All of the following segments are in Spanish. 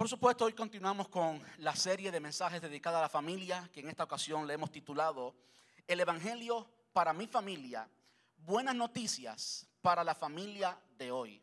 Por supuesto, hoy continuamos con la serie de mensajes dedicada a la familia, que en esta ocasión le hemos titulado El Evangelio para mi familia, buenas noticias para la familia de hoy.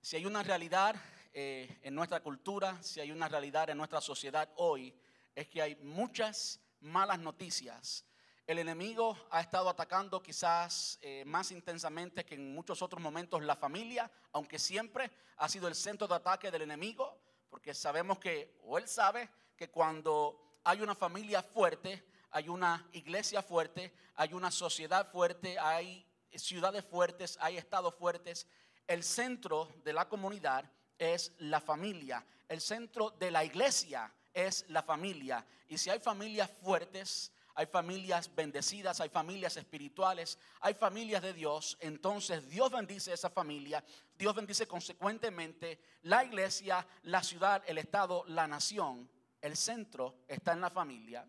Si hay una realidad eh, en nuestra cultura, si hay una realidad en nuestra sociedad hoy, es que hay muchas malas noticias. El enemigo ha estado atacando quizás eh, más intensamente que en muchos otros momentos la familia, aunque siempre ha sido el centro de ataque del enemigo, porque sabemos que, o él sabe, que cuando hay una familia fuerte, hay una iglesia fuerte, hay una sociedad fuerte, hay ciudades fuertes, hay estados fuertes, el centro de la comunidad es la familia, el centro de la iglesia es la familia. Y si hay familias fuertes, hay familias bendecidas, hay familias espirituales, hay familias de Dios, entonces Dios bendice esa familia, Dios bendice consecuentemente la iglesia, la ciudad, el estado, la nación. El centro está en la familia.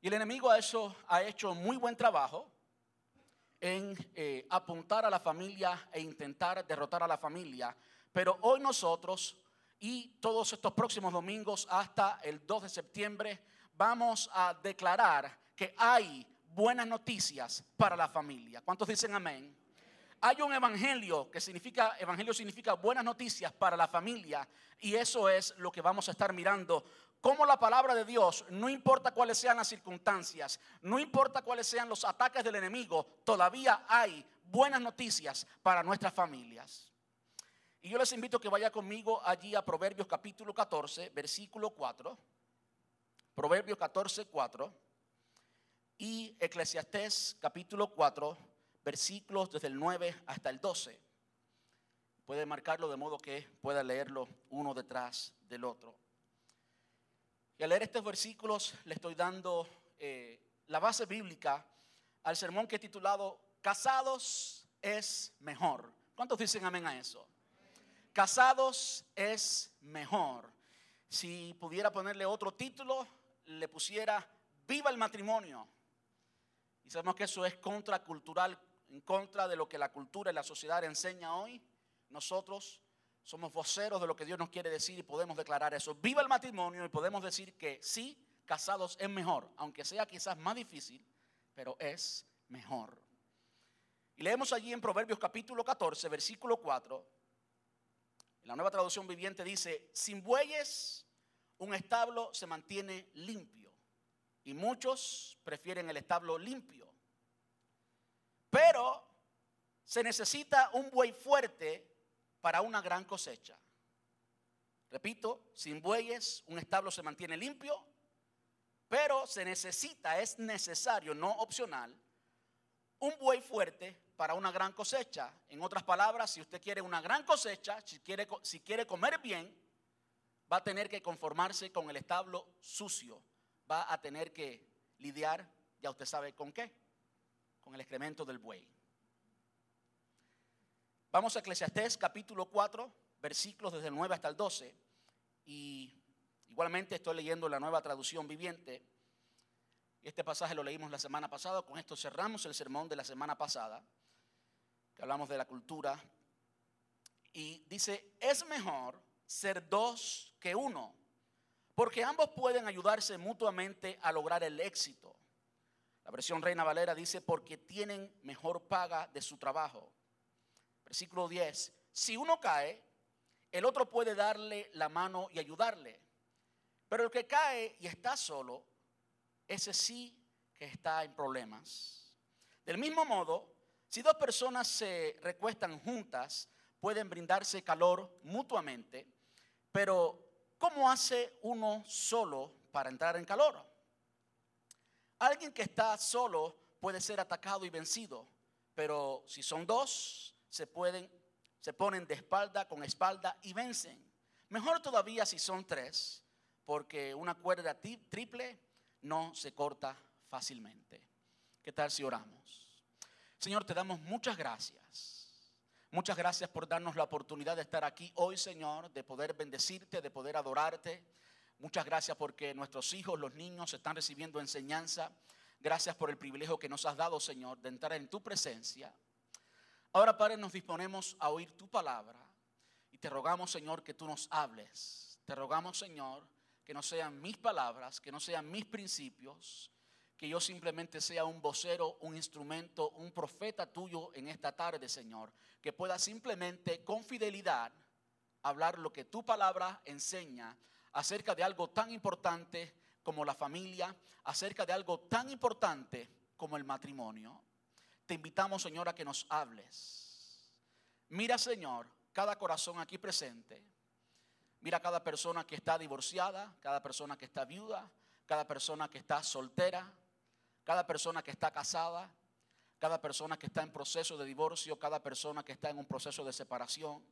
Y el enemigo a eso ha hecho muy buen trabajo en eh, apuntar a la familia e intentar derrotar a la familia. Pero hoy nosotros y todos estos próximos domingos hasta el 2 de septiembre vamos a declarar que hay buenas noticias para la familia. ¿Cuántos dicen amén? Hay un evangelio que significa, evangelio significa buenas noticias para la familia y eso es lo que vamos a estar mirando. Como la palabra de Dios, no importa cuáles sean las circunstancias, no importa cuáles sean los ataques del enemigo, todavía hay buenas noticias para nuestras familias. Y yo les invito a que vaya conmigo allí a Proverbios capítulo 14, versículo 4. Proverbios 14, 4 y Eclesiastés capítulo 4, versículos desde el 9 hasta el 12. Puede marcarlo de modo que pueda leerlo uno detrás del otro. Y al leer estos versículos le estoy dando eh, la base bíblica al sermón que he titulado Casados es mejor. ¿Cuántos dicen amén a eso? Casados es mejor. Si pudiera ponerle otro título, le pusiera viva el matrimonio. Y sabemos que eso es contracultural, en contra de lo que la cultura y la sociedad enseña hoy. Nosotros somos voceros de lo que Dios nos quiere decir y podemos declarar eso. Viva el matrimonio y podemos decir que sí, casados es mejor, aunque sea quizás más difícil, pero es mejor. Y leemos allí en Proverbios capítulo 14, versículo 4. En la nueva traducción viviente dice, sin bueyes un establo se mantiene limpio y muchos prefieren el establo limpio. Pero se necesita un buey fuerte para una gran cosecha. Repito, sin bueyes un establo se mantiene limpio, pero se necesita, es necesario, no opcional, un buey fuerte para una gran cosecha. En otras palabras, si usted quiere una gran cosecha, si quiere, si quiere comer bien, va a tener que conformarse con el establo sucio, va a tener que lidiar, ya usted sabe con qué, con el excremento del buey. Vamos a Eclesiastés capítulo 4, versículos desde el 9 hasta el 12. Y igualmente estoy leyendo la nueva traducción viviente. Este pasaje lo leímos la semana pasada. Con esto cerramos el sermón de la semana pasada, que hablamos de la cultura. Y dice, es mejor ser dos que uno, porque ambos pueden ayudarse mutuamente a lograr el éxito. La versión Reina Valera dice, porque tienen mejor paga de su trabajo. Versículo 10, si uno cae, el otro puede darle la mano y ayudarle. Pero el que cae y está solo, ese sí que está en problemas. Del mismo modo, si dos personas se recuestan juntas, pueden brindarse calor mutuamente, pero, ¿cómo hace uno solo para entrar en calor? Alguien que está solo puede ser atacado y vencido, pero si son dos, se pueden se ponen de espalda con espalda y vencen. Mejor todavía si son tres, porque una cuerda triple no se corta fácilmente. ¿Qué tal si oramos? Señor, te damos muchas gracias Muchas gracias por darnos la oportunidad de estar aquí hoy, Señor, de poder bendecirte, de poder adorarte. Muchas gracias porque nuestros hijos, los niños, están recibiendo enseñanza. Gracias por el privilegio que nos has dado, Señor, de entrar en tu presencia. Ahora, Padre, nos disponemos a oír tu palabra. Y te rogamos, Señor, que tú nos hables. Te rogamos, Señor, que no sean mis palabras, que no sean mis principios, que yo simplemente sea un vocero, un instrumento, un profeta tuyo en esta tarde, Señor. Que pueda simplemente con fidelidad hablar lo que tu palabra enseña acerca de algo tan importante como la familia, acerca de algo tan importante como el matrimonio. Te invitamos, Señor, a que nos hables. Mira, Señor, cada corazón aquí presente. Mira cada persona que está divorciada, cada persona que está viuda, cada persona que está soltera, cada persona que está casada, cada persona que está en proceso de divorcio, cada persona que está en un proceso de separación.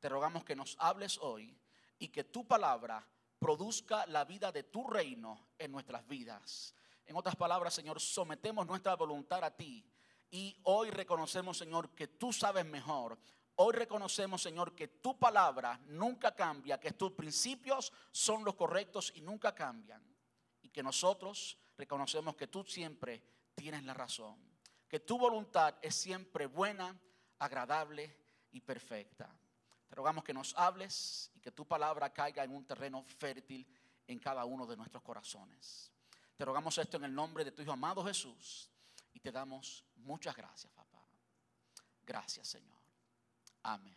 Te rogamos que nos hables hoy y que tu palabra produzca la vida de tu reino en nuestras vidas. En otras palabras, Señor, sometemos nuestra voluntad a ti y hoy reconocemos, Señor, que tú sabes mejor. Hoy reconocemos, Señor, que tu palabra nunca cambia, que tus principios son los correctos y nunca cambian. Y que nosotros reconocemos que tú siempre tienes la razón. Que tu voluntad es siempre buena, agradable y perfecta. Te rogamos que nos hables y que tu palabra caiga en un terreno fértil en cada uno de nuestros corazones. Te rogamos esto en el nombre de tu Hijo amado Jesús y te damos muchas gracias, papá. Gracias, Señor. Amén.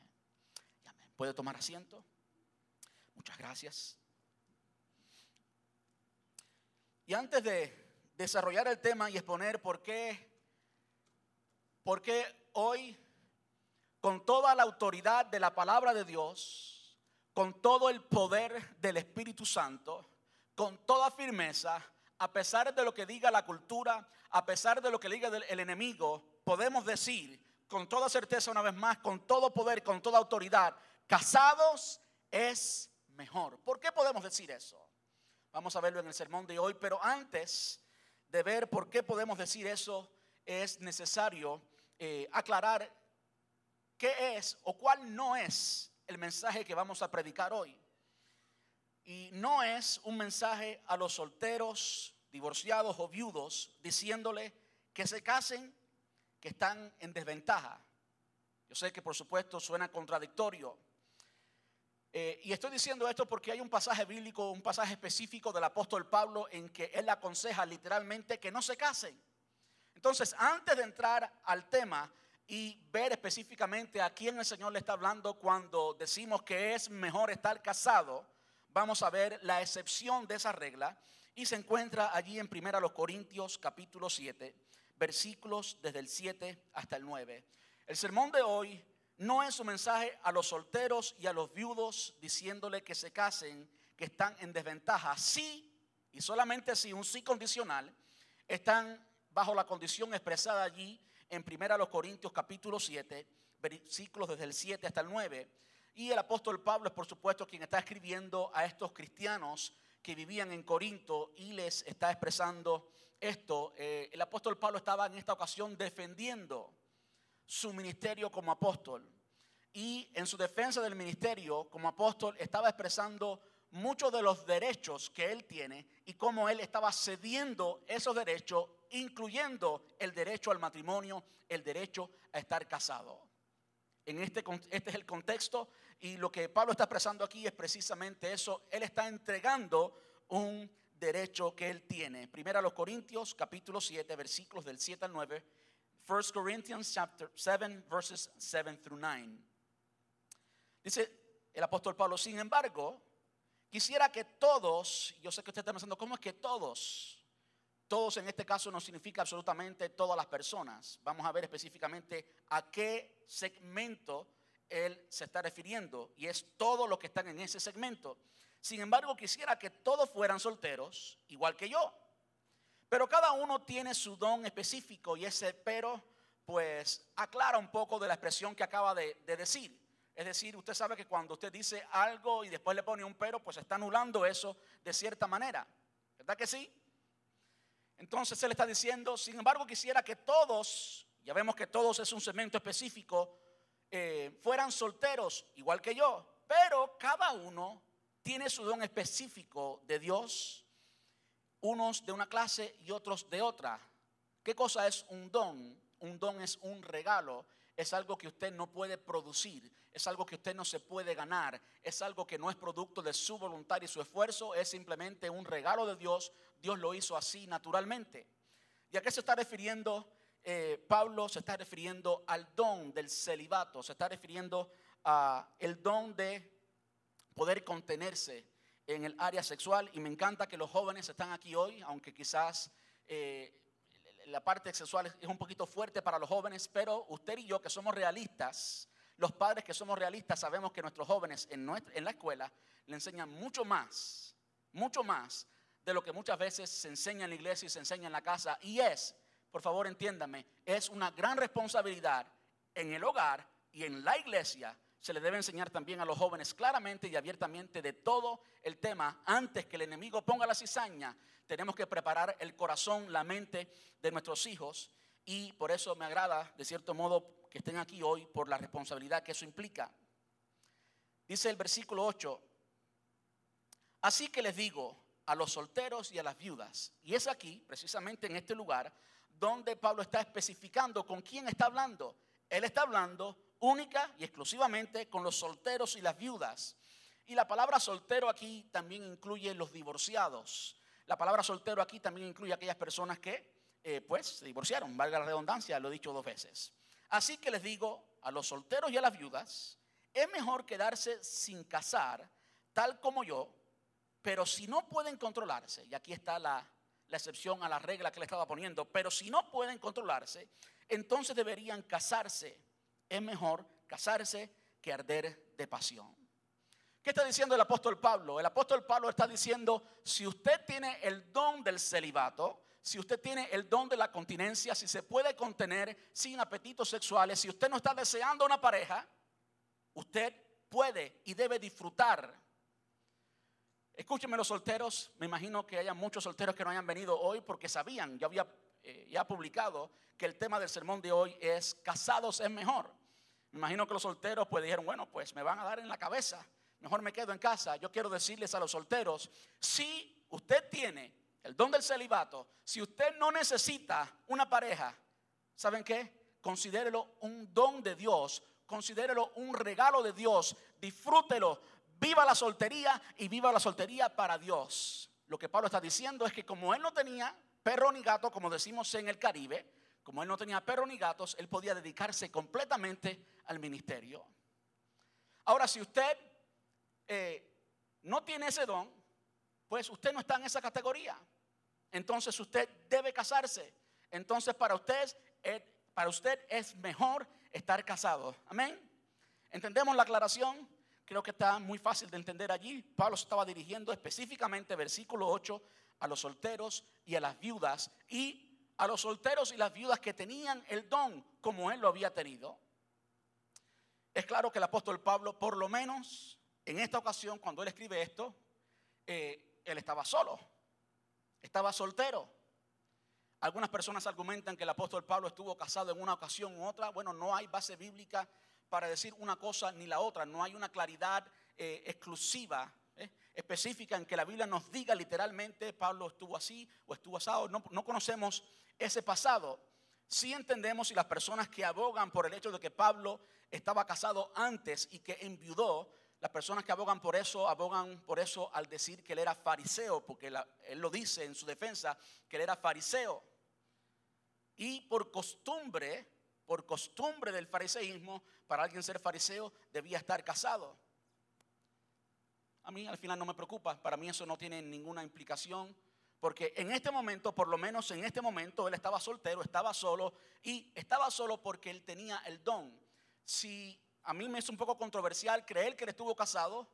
amén. ¿Puede tomar asiento? Muchas gracias. Y antes de desarrollar el tema y exponer por qué, por qué hoy con toda la autoridad de la palabra de Dios, con todo el poder del Espíritu Santo, con toda firmeza, a pesar de lo que diga la cultura, a pesar de lo que diga el enemigo, podemos decir con toda certeza una vez más, con todo poder, con toda autoridad, casados es mejor. ¿Por qué podemos decir eso? Vamos a verlo en el sermón de hoy, pero antes de ver por qué podemos decir eso, es necesario eh, aclarar qué es o cuál no es el mensaje que vamos a predicar hoy. Y no es un mensaje a los solteros, divorciados o viudos diciéndole que se casen, que están en desventaja. Yo sé que por supuesto suena contradictorio. Eh, y estoy diciendo esto porque hay un pasaje bíblico, un pasaje específico del apóstol Pablo en que él aconseja literalmente que no se casen. Entonces, antes de entrar al tema, y ver específicamente a quién el Señor le está hablando cuando decimos que es mejor estar casado, vamos a ver la excepción de esa regla y se encuentra allí en 1 Corintios capítulo 7, versículos desde el 7 hasta el 9. El sermón de hoy no es un mensaje a los solteros y a los viudos diciéndole que se casen, que están en desventaja. Sí, y solamente si un sí condicional, están bajo la condición expresada allí en 1 Corintios capítulo 7, versículos desde el 7 hasta el 9. Y el apóstol Pablo es por supuesto quien está escribiendo a estos cristianos que vivían en Corinto y les está expresando esto. Eh, el apóstol Pablo estaba en esta ocasión defendiendo su ministerio como apóstol. Y en su defensa del ministerio como apóstol estaba expresando muchos de los derechos que él tiene y cómo él estaba cediendo esos derechos, incluyendo el derecho al matrimonio, el derecho a estar casado. En este, este es el contexto y lo que Pablo está expresando aquí es precisamente eso. Él está entregando un derecho que él tiene. Primero a los Corintios capítulo 7 versículos del 7 al 9. 1 Corinthians chapter 7 verses 7 through 9. Dice el apóstol Pablo, sin embargo, Quisiera que todos, yo sé que usted está pensando, ¿cómo es que todos? Todos en este caso no significa absolutamente todas las personas. Vamos a ver específicamente a qué segmento él se está refiriendo y es todo lo que están en ese segmento. Sin embargo, quisiera que todos fueran solteros, igual que yo. Pero cada uno tiene su don específico y ese pero pues aclara un poco de la expresión que acaba de, de decir. Es decir, usted sabe que cuando usted dice algo y después le pone un pero, pues está anulando eso de cierta manera. ¿Verdad que sí? Entonces él está diciendo, sin embargo, quisiera que todos, ya vemos que todos es un segmento específico, eh, fueran solteros, igual que yo, pero cada uno tiene su don específico de Dios, unos de una clase y otros de otra. ¿Qué cosa es un don? Un don es un regalo es algo que usted no puede producir, es algo que usted no se puede ganar, es algo que no es producto de su voluntad y su esfuerzo, es simplemente un regalo de Dios. Dios lo hizo así naturalmente. ¿Y a qué se está refiriendo eh, Pablo? Se está refiriendo al don del celibato, se está refiriendo al don de poder contenerse en el área sexual. Y me encanta que los jóvenes están aquí hoy, aunque quizás... Eh, la parte sexual es un poquito fuerte para los jóvenes, pero usted y yo que somos realistas, los padres que somos realistas sabemos que nuestros jóvenes en, en la escuela le enseñan mucho más, mucho más de lo que muchas veces se enseña en la iglesia y se enseña en la casa. Y es, por favor entiéndame, es una gran responsabilidad en el hogar y en la iglesia. Se le debe enseñar también a los jóvenes claramente y abiertamente de todo el tema antes que el enemigo ponga la cizaña tenemos que preparar el corazón, la mente de nuestros hijos y por eso me agrada, de cierto modo, que estén aquí hoy por la responsabilidad que eso implica. Dice el versículo 8, así que les digo a los solteros y a las viudas, y es aquí, precisamente en este lugar, donde Pablo está especificando con quién está hablando. Él está hablando única y exclusivamente con los solteros y las viudas. Y la palabra soltero aquí también incluye los divorciados. La palabra soltero aquí también incluye aquellas personas que, eh, pues, se divorciaron, valga la redundancia, lo he dicho dos veces. Así que les digo a los solteros y a las viudas, es mejor quedarse sin casar, tal como yo, pero si no pueden controlarse, y aquí está la, la excepción a la regla que le estaba poniendo, pero si no pueden controlarse, entonces deberían casarse. Es mejor casarse que arder de pasión. ¿Qué está diciendo el apóstol Pablo? El apóstol Pablo está diciendo, si usted tiene el don del celibato, si usted tiene el don de la continencia, si se puede contener sin apetitos sexuales, si usted no está deseando una pareja, usted puede y debe disfrutar. Escúchenme los solteros, me imagino que haya muchos solteros que no hayan venido hoy porque sabían, yo había eh, ya publicado que el tema del sermón de hoy es casados es mejor. Me imagino que los solteros pues dijeron, bueno, pues me van a dar en la cabeza mejor me quedo en casa. Yo quiero decirles a los solteros, si usted tiene el don del celibato, si usted no necesita una pareja, ¿saben qué? Considérelo un don de Dios, considérelo un regalo de Dios, disfrútelo, viva la soltería y viva la soltería para Dios. Lo que Pablo está diciendo es que como él no tenía perro ni gato, como decimos en el Caribe, como él no tenía perro ni gatos, él podía dedicarse completamente al ministerio. Ahora, si usted eh, no tiene ese don, pues usted no está en esa categoría. Entonces usted debe casarse. Entonces para usted, para usted es mejor estar casado. Amén. ¿Entendemos la aclaración? Creo que está muy fácil de entender allí. Pablo estaba dirigiendo específicamente, versículo 8, a los solteros y a las viudas y a los solteros y las viudas que tenían el don como él lo había tenido. Es claro que el apóstol Pablo por lo menos en esta ocasión, cuando él escribe esto, eh, él estaba solo, estaba soltero. Algunas personas argumentan que el apóstol Pablo estuvo casado en una ocasión u otra. Bueno, no hay base bíblica para decir una cosa ni la otra. No hay una claridad eh, exclusiva, eh, específica en que la Biblia nos diga literalmente Pablo estuvo así o estuvo asado. No, no conocemos ese pasado. Sí entendemos y las personas que abogan por el hecho de que Pablo estaba casado antes y que enviudó, las personas que abogan por eso, abogan por eso al decir que él era fariseo, porque él lo dice en su defensa, que él era fariseo. Y por costumbre, por costumbre del fariseísmo, para alguien ser fariseo debía estar casado. A mí al final no me preocupa, para mí eso no tiene ninguna implicación, porque en este momento, por lo menos en este momento, él estaba soltero, estaba solo, y estaba solo porque él tenía el don. Si a mí me es un poco controversial creer que él estuvo casado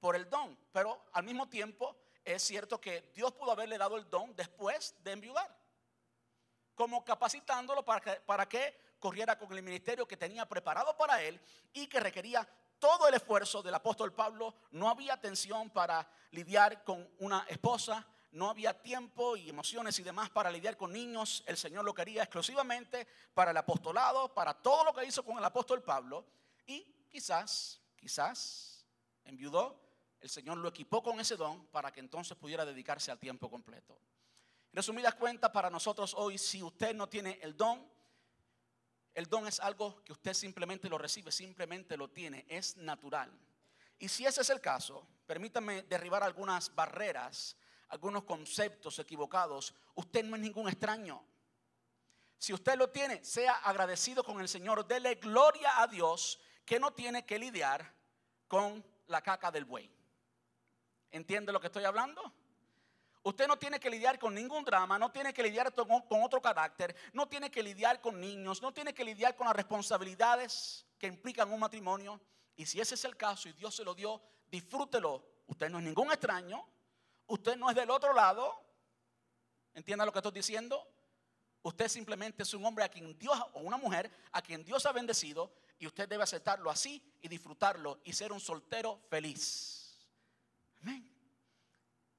por el don, pero al mismo tiempo es cierto que Dios pudo haberle dado el don después de enviudar, como capacitándolo para que, corriera con el ministerio que tenía preparado para él y que requería todo el esfuerzo del apóstol Pablo. No había atención para lidiar con una esposa, no había tiempo y emociones y demás para lidiar con niños. El Señor lo quería exclusivamente para el apostolado, para todo lo que hizo con el apóstol Pablo. Y quizás, quizás, enviudó, el Señor lo equipó con ese don para que entonces pudiera dedicarse al tiempo completo. Resumidas cuentas, para nosotros hoy, si usted no tiene el don, El don es algo que usted simplemente lo recibe, simplemente lo tiene, es natural. Y si ese es el caso, permítame derribar algunas barreras, algunos conceptos equivocados. Usted no es ningún extraño. Si usted lo tiene, sea agradecido con el Señor, dele gloria a Dios que no tiene que lidiar con la caca del buey. ¿Entiende lo que estoy hablando? Usted no tiene que lidiar con ningún drama, no tiene que lidiar con otro carácter, no tiene que lidiar con niños, no tiene que lidiar con las responsabilidades que implican un matrimonio. Y si ese es el caso y Dios se lo dio, disfrútelo. Usted no es ningún extraño, usted no es del otro lado. ¿Entienda lo que estoy diciendo? Usted simplemente es un hombre a quien Dios o una mujer a quien Dios ha bendecido y usted debe aceptarlo así y disfrutarlo y ser un soltero feliz. Amén.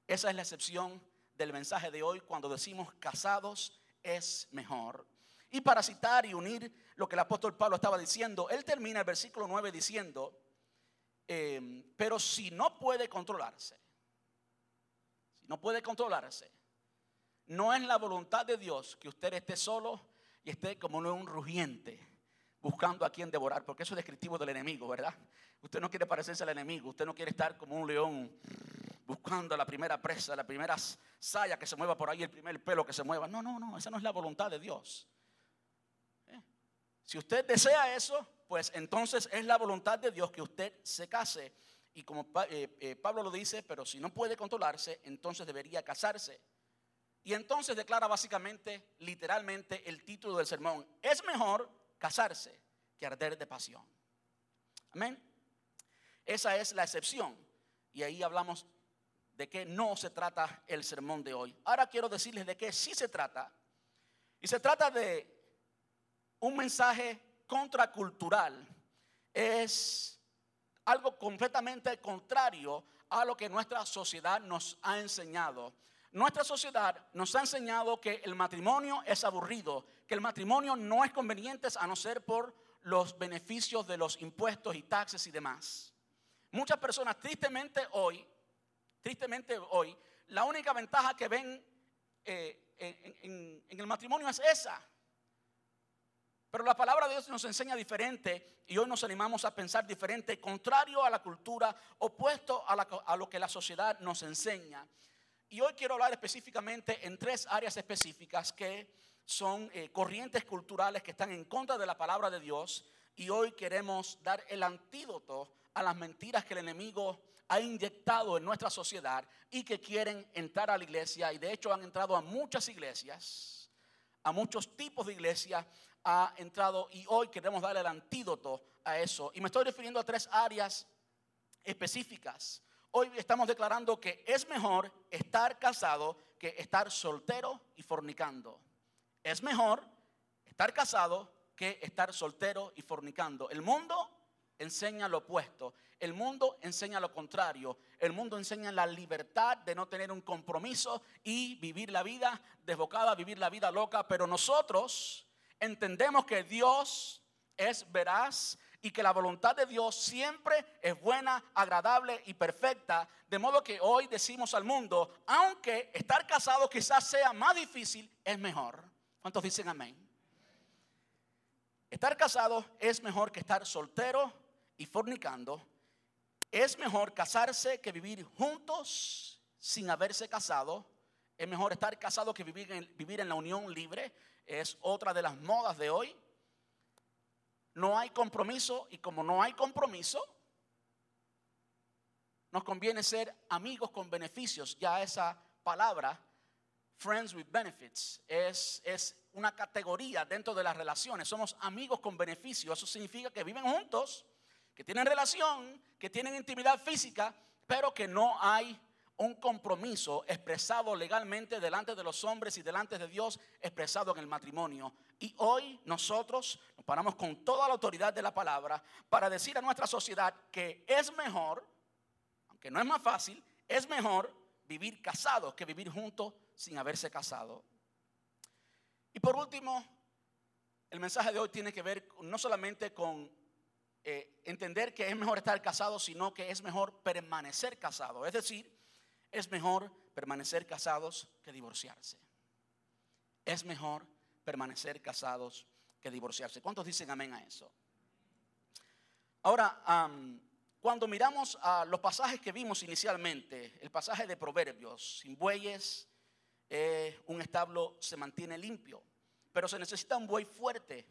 Esa es la excepción del mensaje de hoy cuando decimos casados es mejor. Y para citar y unir lo que el apóstol Pablo estaba diciendo, él termina el versículo 9 diciendo, em, pero si no puede controlarse, no puede controlarse, no es la voluntad de Dios que usted esté solo y esté como un rugiente buscando a quien devorar, porque eso es descriptivo del enemigo, ¿verdad? Usted no quiere parecerse al enemigo, usted no quiere estar como un león buscando la primera presa, la primera saya que se mueva por ahí, el primer pelo que se mueva. No, no, no, esa no es la voluntad de Dios. ¿Eh? Si usted desea eso, pues entonces es la voluntad de Dios que usted se case. Y como eh, eh, Pablo lo dice, pero si no puede controlarse, entonces debería casarse. Y entonces declara básicamente, literalmente, el título del sermón. Es mejor casarse que arder de pasión. Amén. Esa es la excepción. Y ahí hablamos de que no se trata el sermón de hoy. Ahora quiero decirles de qué sí se trata. Y se trata de un mensaje contracultural. Es algo completamente contrario a lo que nuestra sociedad nos ha enseñado. Nuestra sociedad nos ha enseñado que el matrimonio es aburrido, que el matrimonio no es conveniente a no ser por los beneficios de los impuestos y taxes y demás. Muchas personas tristemente hoy, tristemente hoy, la única ventaja que ven eh, en, en el matrimonio es esa. Pero la palabra de Dios nos enseña diferente y hoy nos animamos a pensar diferente, contrario a la cultura, opuesto a, lo que la sociedad nos enseña. Y hoy quiero hablar específicamente en tres áreas específicas que son eh, corrientes culturales que están en contra de la palabra de Dios. Y hoy queremos dar el antídoto a las mentiras que el enemigo ha inyectado en nuestra sociedad y que quieren entrar a la iglesia. Y de hecho han entrado a muchas iglesias, a muchos tipos de iglesias ha entrado y hoy queremos darle el antídoto a eso. Y me estoy refiriendo a tres áreas específicas. Hoy estamos declarando que es mejor estar casado que estar soltero y fornicando. Es mejor estar casado que estar soltero y fornicando. El mundo enseña lo opuesto. El mundo enseña lo contrario. El mundo enseña la libertad de no tener un compromiso y vivir la vida desbocada, vivir la vida loca. Pero nosotros entendemos que Dios es veraz y que la voluntad de Dios siempre es buena, agradable y perfecta. De modo que hoy decimos al mundo, aunque estar casado quizás sea más difícil, es mejor. ¿Cuántos dicen amén? Estar casado es mejor que estar soltero y fornicando. Es mejor casarse que vivir juntos sin haberse casado. Es mejor estar casado que vivir en, vivir en la unión libre es otra de las modas de hoy. No hay compromiso y como no hay compromiso, nos conviene ser amigos con beneficios. Ya esa palabra, friends with benefits, es, es una categoría dentro de las relaciones. Somos amigos con beneficios. Eso significa que viven juntos, que tienen relación, que tienen intimidad física, pero que no hay un compromiso expresado legalmente delante de los hombres y delante de Dios, expresado en el matrimonio. Y hoy nosotros nos paramos con toda la autoridad de la palabra para decir a nuestra sociedad que es mejor, aunque no es más fácil, es mejor vivir casado que vivir juntos sin haberse casado. Y por último, el mensaje de hoy tiene que ver no solamente con eh, entender que es mejor estar casado, sino que es mejor permanecer casado. Es decir, es mejor permanecer casados que divorciarse. Es mejor permanecer casados que divorciarse. ¿Cuántos dicen amén a eso? Ahora, cuando miramos a los pasajes que vimos inicialmente, el pasaje de Proverbios, sin bueyes, eh, un establo se mantiene limpio, pero se necesita un buey fuerte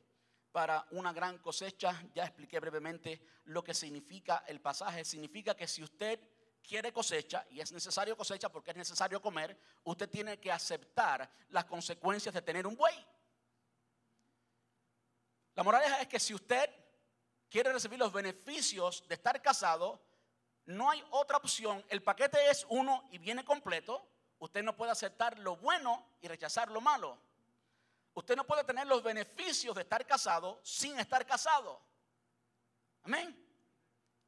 para una gran cosecha. Ya expliqué brevemente lo que significa el pasaje. Significa que si usted quiere cosecha y es necesario cosecha porque es necesario comer, usted tiene que aceptar las consecuencias de tener un buey. La moraleja es que si usted quiere recibir los beneficios de estar casado, no hay otra opción. El paquete es uno y viene completo. Usted no puede aceptar lo bueno y rechazar lo malo. Usted no puede tener los beneficios de estar casado sin estar casado. Amén.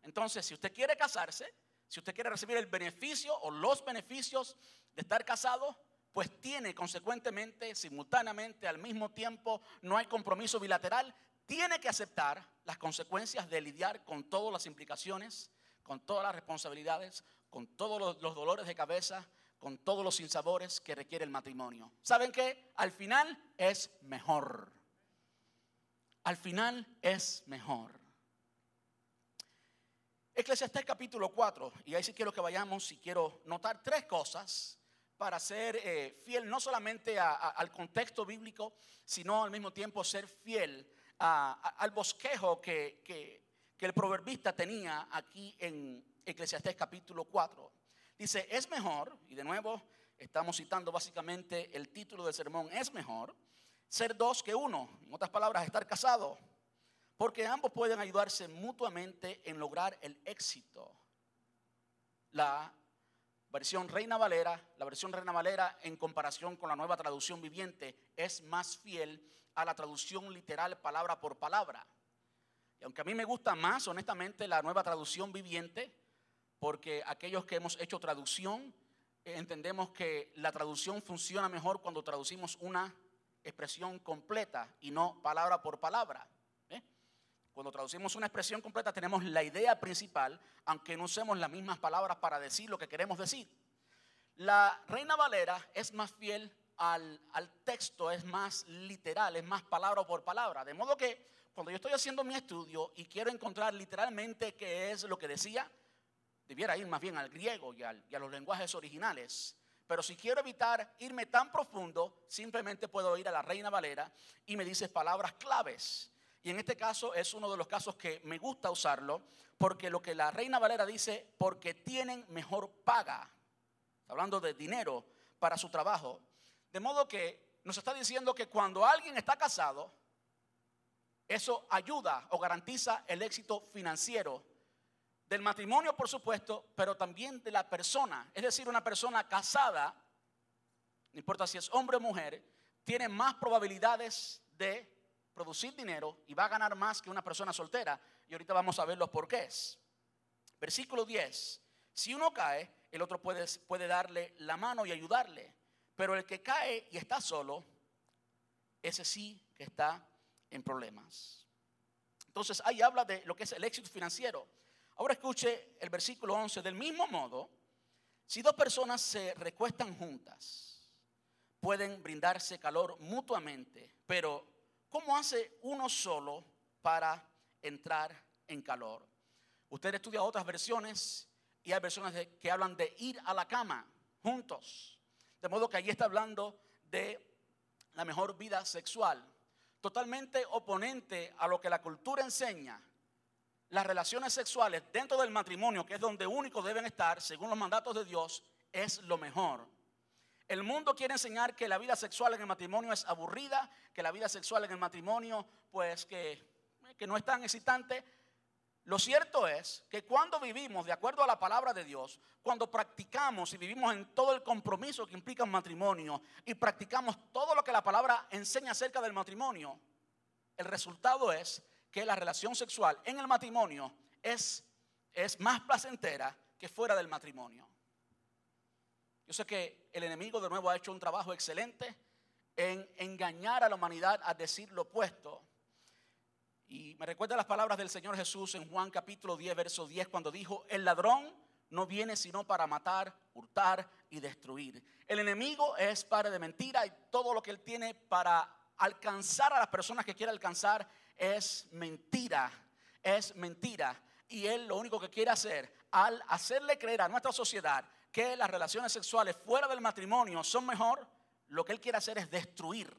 Entonces, si usted quiere casarse, si usted quiere recibir el beneficio o los beneficios de estar casado, pues tiene consecuentemente, simultáneamente, al mismo tiempo, no hay compromiso bilateral, tiene que aceptar las consecuencias de lidiar con todas las implicaciones, con todas las responsabilidades, con todos los, dolores de cabeza, con todos los sinsabores que requiere el matrimonio. ¿Saben qué? Al final es mejor. Al final es mejor. Eclesiastés capítulo 4, y ahí sí quiero que vayamos y quiero notar tres cosas para ser eh, fiel no solamente al contexto bíblico, sino al mismo tiempo ser fiel al bosquejo que, que, el proverbista tenía aquí en Eclesiastés capítulo 4. Dice, es mejor, y de nuevo estamos citando básicamente el título del sermón, es mejor ser dos que uno, en otras palabras, estar casado porque ambos pueden ayudarse mutuamente en lograr el éxito. La versión Reina Valera, la versión Reina Valera en comparación con la nueva traducción viviente es más fiel a la traducción literal palabra por palabra. Y aunque a mí me gusta más, honestamente, la nueva traducción viviente, porque aquellos que hemos hecho traducción, eh, entendemos que la traducción funciona mejor cuando traducimos una expresión completa y no palabra por palabra. Cuando traducimos una expresión completa tenemos la idea principal, aunque no usemos las mismas palabras para decir lo que queremos decir. La Reina Valera es más fiel al, texto, es más literal, es más palabra por palabra. De modo que cuando yo estoy haciendo mi estudio y quiero encontrar literalmente qué es lo que decía, debiera ir más bien al griego y, y a los lenguajes originales. Pero si quiero evitar irme tan profundo, simplemente puedo ir a la Reina Valera y me dice palabras claves. Y en este caso es uno de los casos que me gusta usarlo, porque lo que la Reina Valera dice, porque tienen mejor paga, hablando de dinero para su trabajo. De modo que nos está diciendo que cuando alguien está casado, eso ayuda o garantiza el éxito financiero del matrimonio, por supuesto, pero también de la persona. Es decir, una persona casada, no importa si es hombre o mujer, tiene más probabilidades de producir dinero y va a ganar más que una persona soltera. Y ahorita vamos a ver los porqués. Versículo 10. Si uno cae, el otro puede, puede darle la mano y ayudarle. Pero el que cae y está solo, ese sí que está en problemas. Entonces ahí habla de lo que es el éxito financiero. Ahora escuche el versículo 11. Del mismo modo, si dos personas se recuestan juntas, pueden brindarse calor mutuamente, pero ¿Cómo hace uno solo para entrar en calor? Usted estudia otras versiones y hay versiones que hablan de ir a la cama juntos. De modo que allí está hablando de la mejor vida sexual. Totalmente oponente a lo que la cultura enseña. Las relaciones sexuales dentro del matrimonio, que es donde único deben estar, según los mandatos de Dios, es lo mejor. El mundo quiere enseñar que la vida sexual en el matrimonio es aburrida, que la vida sexual en el matrimonio, pues que, que no es tan excitante. Lo cierto es que cuando vivimos de acuerdo a la palabra de Dios, cuando practicamos y vivimos en todo el compromiso que implica un matrimonio y practicamos todo lo que la palabra enseña acerca del matrimonio, el resultado es que la relación sexual en el matrimonio es, es más placentera que fuera del matrimonio. Yo sé que el enemigo de nuevo ha hecho un trabajo excelente en engañar a la humanidad a decir lo opuesto. Y me recuerda las palabras del Señor Jesús en Juan capítulo 10, verso 10, cuando dijo, el ladrón no viene sino para matar, hurtar y destruir. El enemigo es padre de mentira y todo lo que él tiene para alcanzar a las personas que quiere alcanzar es mentira, es mentira. Y él lo único que quiere hacer, al hacerle creer a nuestra sociedad que las relaciones sexuales fuera del matrimonio son mejor, lo que él quiere hacer es destruir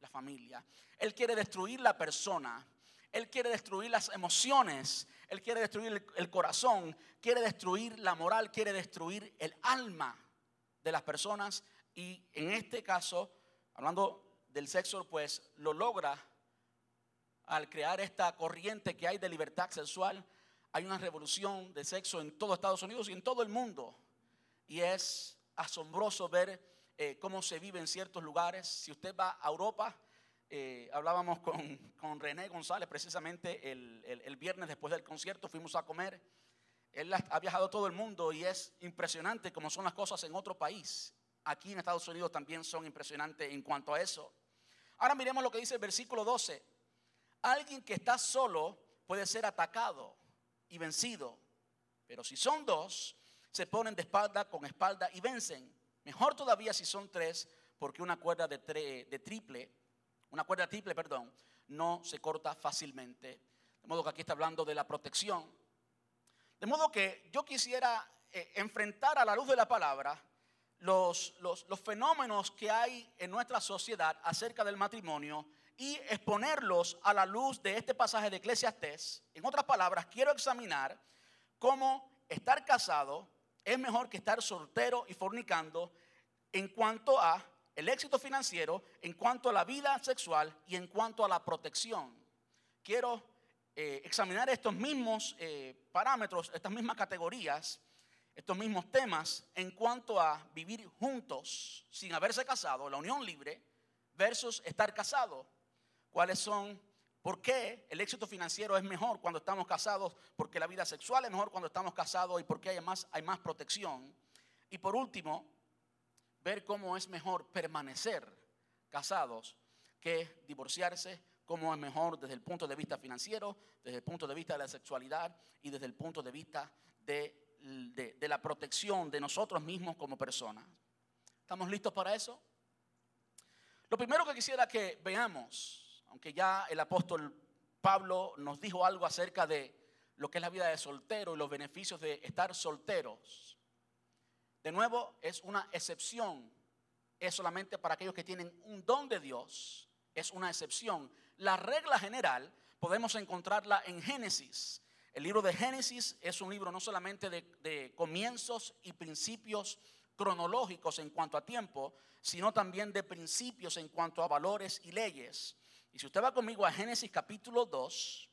la familia. Él quiere destruir la persona. Él quiere destruir las emociones. Él quiere destruir el corazón. Quiere destruir la moral. Quiere destruir el alma de las personas. Y en este caso, hablando del sexo, pues lo logra al crear esta corriente que hay de libertad sexual. Hay una revolución de sexo en todo Estados Unidos y en todo el mundo. Y es asombroso ver eh, cómo se vive en ciertos lugares. Si usted va a Europa, eh, hablábamos con, con, René González precisamente el, el, viernes después del concierto, fuimos a comer. Él ha viajado todo el mundo y es impresionante cómo son las cosas en otro país. Aquí en Estados Unidos también son impresionantes en cuanto a eso. Ahora miremos lo que dice el versículo 12. Alguien que está solo puede ser atacado y vencido, pero si son dos, se ponen de espalda con espalda y vencen. Mejor todavía si son tres, porque una cuerda de, de triple, una cuerda triple, perdón, no se corta fácilmente. De modo que aquí está hablando de la protección. De modo que yo quisiera eh, enfrentar a la luz de la palabra los, los, fenómenos que hay en nuestra sociedad acerca del matrimonio y exponerlos a la luz de este pasaje de Eclesiastés. En otras palabras, quiero examinar cómo estar casado es mejor que estar soltero y fornicando en cuanto a el éxito financiero, en cuanto a la vida sexual y en cuanto a la protección. Quiero eh, examinar estos mismos eh, parámetros, estas mismas categorías estos mismos temas en cuanto a vivir juntos sin haberse casado, la unión libre, versus estar casado. ¿Cuáles son? ¿Por qué el éxito financiero es mejor cuando estamos casados? Porque la vida sexual es mejor cuando estamos casados y porque hay más, hay más protección. Y por último, ver cómo es mejor permanecer casados que divorciarse, cómo es mejor desde el punto de vista financiero, desde el punto de vista de la sexualidad y desde el punto de vista de de, la protección de nosotros mismos como personas. ¿Estamos listos para eso? Lo primero que quisiera que veamos, aunque ya el apóstol Pablo nos dijo algo acerca de lo que es la vida de soltero y los beneficios de estar solteros. De nuevo, es una excepción. Es solamente para aquellos que tienen un don de Dios. Es una excepción. La regla general podemos encontrarla en Génesis el libro de Génesis es un libro no solamente de, comienzos y principios cronológicos en cuanto a tiempo, sino también de principios en cuanto a valores y leyes. Y si usted va conmigo a Génesis capítulo 2,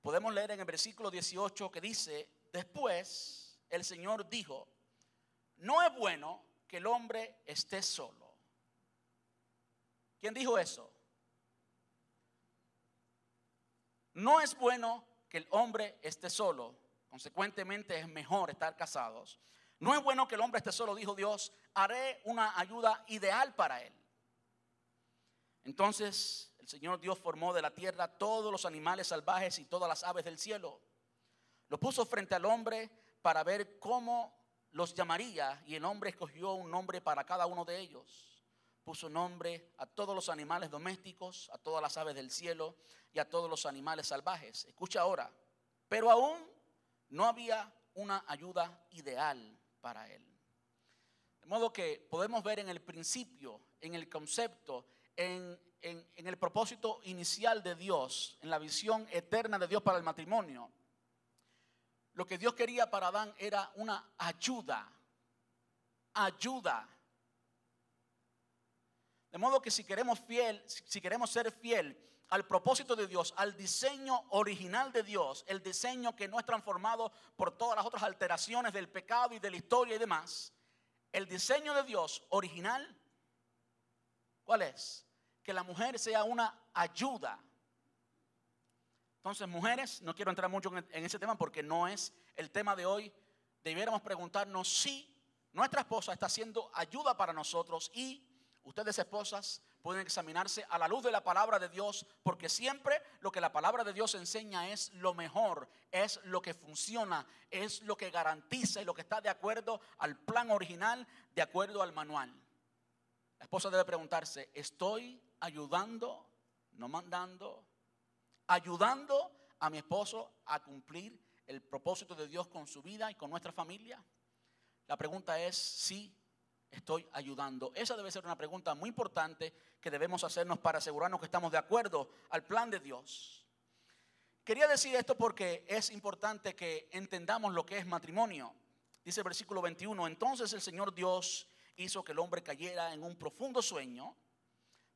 podemos leer en el versículo 18 que dice, después el Señor dijo, no es bueno que el hombre esté solo. ¿Quién dijo eso? No es bueno que el hombre esté solo. Consecuentemente es mejor estar casados. No es bueno que el hombre esté solo, dijo Dios, haré una ayuda ideal para él. Entonces el Señor Dios formó de la tierra todos los animales salvajes y todas las aves del cielo. Lo puso frente al hombre para ver cómo los llamaría y el hombre escogió un nombre para cada uno de ellos puso nombre a todos los animales domésticos, a todas las aves del cielo y a todos los animales salvajes. Escucha ahora, pero aún no había una ayuda ideal para él. De modo que podemos ver en el principio, en el concepto, en, en el propósito inicial de Dios, en la visión eterna de Dios para el matrimonio, lo que Dios quería para Adán era una ayuda, ayuda de modo que si queremos fiel, si queremos ser fiel al propósito de Dios, al diseño original de Dios, el diseño que no es transformado por todas las otras alteraciones del pecado y de la historia y demás, el diseño de Dios original, ¿cuál es? Que la mujer sea una ayuda. Entonces, mujeres, no quiero entrar mucho en ese tema porque no es el tema de hoy. Debiéramos preguntarnos si nuestra esposa está haciendo ayuda para nosotros y Ustedes esposas pueden examinarse a la luz de la palabra de Dios porque siempre lo que la palabra de Dios enseña es lo mejor, es lo que funciona, es lo que garantiza y lo que está de acuerdo al plan original, de acuerdo al manual. La esposa debe preguntarse, ¿estoy ayudando, no mandando, ayudando a mi esposo a cumplir el propósito de Dios con su vida y con nuestra familia? La pregunta es si estoy ayudando. Esa debe ser una pregunta muy importante que debemos hacernos para asegurarnos que estamos de acuerdo al plan de Dios. Quería decir esto porque es importante que entendamos lo que es matrimonio. Dice el versículo 21, entonces el Señor Dios hizo que el hombre cayera en un profundo sueño.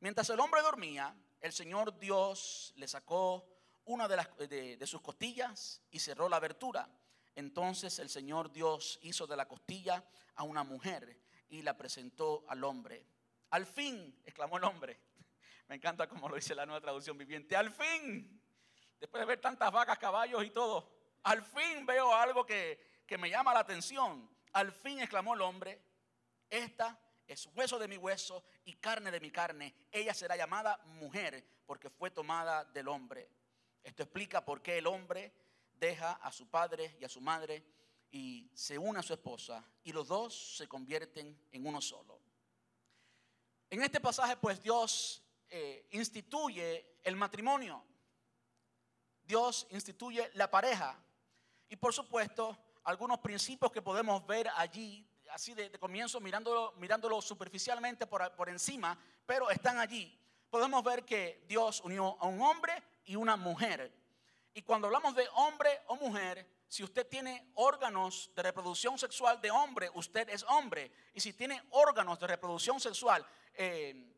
Mientras el hombre dormía, el Señor Dios le sacó una de, las, de, sus costillas y cerró la abertura. Entonces el Señor Dios hizo de la costilla a una mujer y la presentó al hombre. Al fin, exclamó el hombre. Me encanta como lo dice la nueva traducción viviente. Al fin, después de ver tantas vacas, caballos y todo, al fin veo algo que, que me llama la atención. Al fin, exclamó el hombre, esta es hueso de mi hueso y carne de mi carne. Ella será llamada mujer porque fue tomada del hombre. Esto explica por qué el hombre deja a su padre y a su madre y se une a su esposa y los dos se convierten en uno solo. En este pasaje pues Dios eh, instituye el matrimonio. Dios instituye la pareja. Y por supuesto, algunos principios que podemos ver allí, así de, comienzo, mirándolo, mirándolo superficialmente por, por encima, pero están allí. Podemos ver que Dios unió a un hombre y una mujer. Y cuando hablamos de hombre o mujer, si usted tiene órganos de reproducción sexual de hombre, usted es hombre. Y si tiene órganos de reproducción sexual eh,